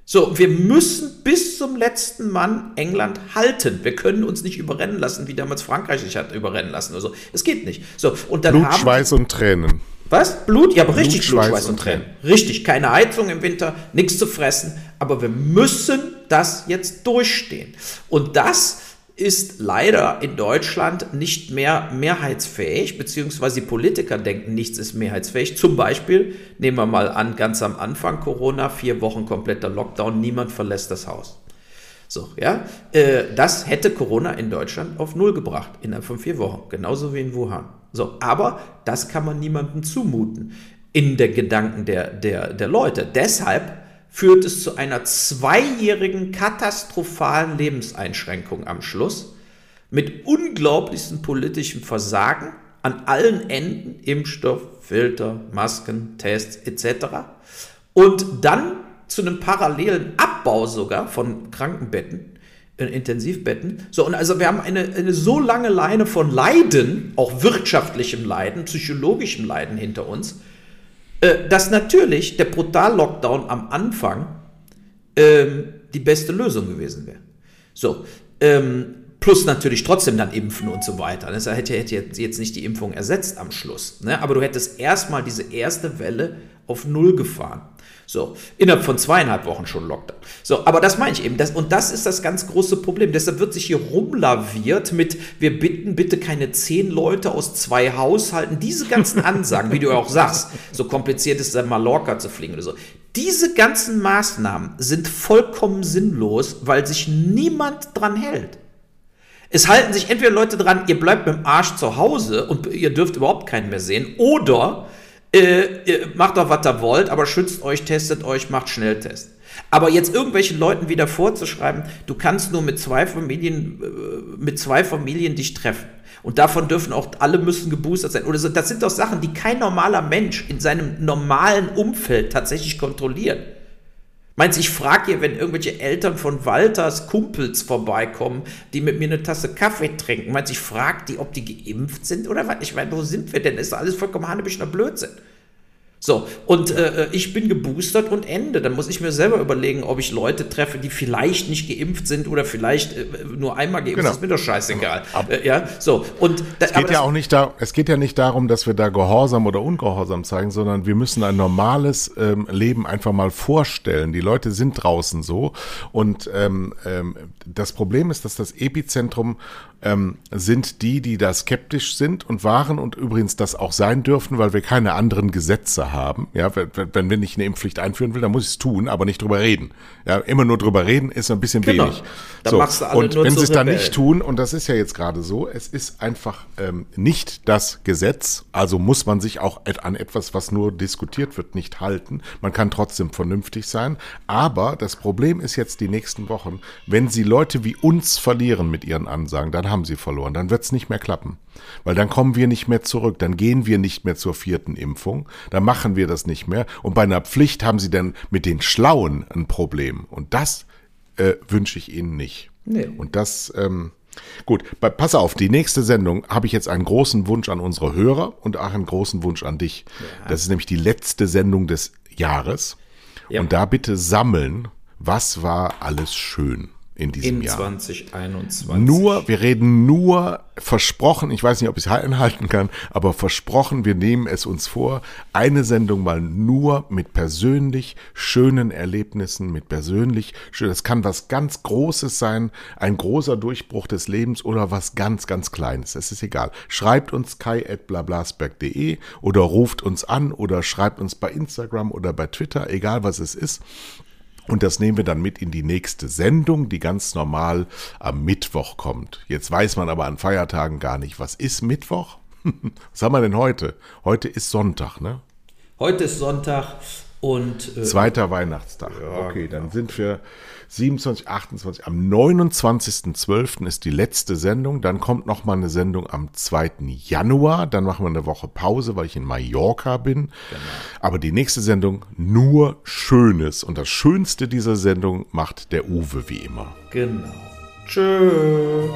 So, wir müssen bis zum letzten Mann England halten. Wir können uns nicht überrennen lassen, wie damals Frankreich sich hat überrennen lassen oder so. Es geht nicht. So, und dann Blut, haben, Schweiß und Tränen. Was? Blut? Ja, aber Blut, richtig Blut, Schweiß, und Tränen. Tränen. Richtig, keine Heizung im Winter, nichts zu fressen. Aber wir müssen das jetzt durchstehen. Und das ist leider in Deutschland nicht mehr mehrheitsfähig, beziehungsweise die Politiker denken, nichts ist mehrheitsfähig. Zum Beispiel, nehmen wir mal an, ganz am Anfang Corona, vier Wochen kompletter Lockdown, niemand verlässt das Haus. So, ja, äh, das hätte Corona in Deutschland auf Null gebracht, innerhalb von vier Wochen, genauso wie in Wuhan. So, aber das kann man niemandem zumuten in der Gedanken der, der, der Leute. Deshalb führt es zu einer zweijährigen katastrophalen Lebenseinschränkung am Schluss mit unglaublichsten politischen Versagen an allen Enden, Impfstoff, Filter, Masken, Tests etc. Und dann zu einem parallelen Abbau sogar von Krankenbetten, äh, Intensivbetten. So, und also wir haben eine, eine so lange Leine von Leiden, auch wirtschaftlichem Leiden, psychologischem Leiden hinter uns, äh, dass natürlich der Brutal-Lockdown am Anfang ähm, die beste Lösung gewesen wäre. So, ähm, plus natürlich trotzdem dann impfen und so weiter. Das hätte, hätte jetzt nicht die Impfung ersetzt am Schluss. Ne? Aber du hättest erstmal diese erste Welle auf Null gefahren. So, innerhalb von zweieinhalb Wochen schon Lockdown. So, aber das meine ich eben. Das, und das ist das ganz große Problem. Deshalb wird sich hier rumlaviert mit, wir bitten bitte keine zehn Leute aus zwei Haushalten. Diese ganzen Ansagen, wie du auch sagst, so kompliziert ist es dann Mallorca zu fliegen oder so. Diese ganzen Maßnahmen sind vollkommen sinnlos, weil sich niemand dran hält. Es halten sich entweder Leute dran, ihr bleibt mit dem Arsch zu Hause und ihr dürft überhaupt keinen mehr sehen, oder äh, macht doch, was ihr wollt, aber schützt euch, testet euch, macht Schnelltest. Aber jetzt irgendwelchen Leuten wieder vorzuschreiben, du kannst nur mit zwei Familien, äh, mit zwei Familien dich treffen. Und davon dürfen auch alle müssen geboostert sein. Oder so, das sind doch Sachen, die kein normaler Mensch in seinem normalen Umfeld tatsächlich kontrolliert. Meinst du, ich frage ihr, wenn irgendwelche Eltern von Walters Kumpels vorbeikommen, die mit mir eine Tasse Kaffee trinken, meinst du, ich frage die, ob die geimpft sind oder was? Ich meine, wo sind wir denn? Ist alles vollkommen hanebischer Blödsinn. So, und äh, äh, ich bin geboostert und Ende. Dann muss ich mir selber überlegen, ob ich Leute treffe, die vielleicht nicht geimpft sind oder vielleicht äh, nur einmal geimpft genau. sind. Ist mir doch scheißegal. Äh, ja, so. Und da, es, geht ja auch nicht da, es geht ja nicht darum, dass wir da Gehorsam oder Ungehorsam zeigen, sondern wir müssen ein normales ähm, Leben einfach mal vorstellen. Die Leute sind draußen so. Und ähm, ähm, das Problem ist, dass das Epizentrum ähm, sind die, die da skeptisch sind und waren und übrigens das auch sein dürfen, weil wir keine anderen Gesetze haben. Ja, wenn, wenn nicht eine Impfpflicht einführen will, dann muss ich es tun, aber nicht drüber reden. Ja, immer nur drüber reden ist ein bisschen genau. wenig. Dann so. machst du alle und nur wenn sie es dann nicht tun, und das ist ja jetzt gerade so, es ist einfach ähm, nicht das Gesetz, also muss man sich auch an etwas, was nur diskutiert wird, nicht halten. Man kann trotzdem vernünftig sein, aber das Problem ist jetzt die nächsten Wochen, wenn sie Leute wie uns verlieren mit ihren Ansagen, dann haben sie verloren. Dann wird es nicht mehr klappen. Weil dann kommen wir nicht mehr zurück, dann gehen wir nicht mehr zur vierten Impfung, dann machen wir das nicht mehr. Und bei einer Pflicht haben sie dann mit den Schlauen ein Problem. Und das äh, wünsche ich ihnen nicht. Nee. Und das, ähm, gut, pass auf, die nächste Sendung habe ich jetzt einen großen Wunsch an unsere Hörer und auch einen großen Wunsch an dich. Ja. Das ist nämlich die letzte Sendung des Jahres. Ja. Und da bitte sammeln, was war alles schön in diesem in Jahr. 2021. Nur, wir reden nur versprochen, ich weiß nicht, ob ich es einhalten kann, aber versprochen, wir nehmen es uns vor, eine Sendung mal nur mit persönlich schönen Erlebnissen, mit persönlich schön, das kann was ganz Großes sein, ein großer Durchbruch des Lebens oder was ganz, ganz Kleines, es ist egal. Schreibt uns kai.blablasberg.de oder ruft uns an oder schreibt uns bei Instagram oder bei Twitter, egal was es ist. Und das nehmen wir dann mit in die nächste Sendung, die ganz normal am Mittwoch kommt. Jetzt weiß man aber an Feiertagen gar nicht, was ist Mittwoch? was haben wir denn heute? Heute ist Sonntag, ne? Heute ist Sonntag und. Äh, Zweiter Weihnachtstag. Ja, okay, genau. dann sind wir 27, 28. Am 29.12. ist die letzte Sendung. Dann kommt noch mal eine Sendung am 2. Januar. Dann machen wir eine Woche Pause, weil ich in Mallorca bin. Genau. Aber die nächste Sendung nur Schönes. Und das Schönste dieser Sendung macht der Uwe wie immer. Genau. Tschüss.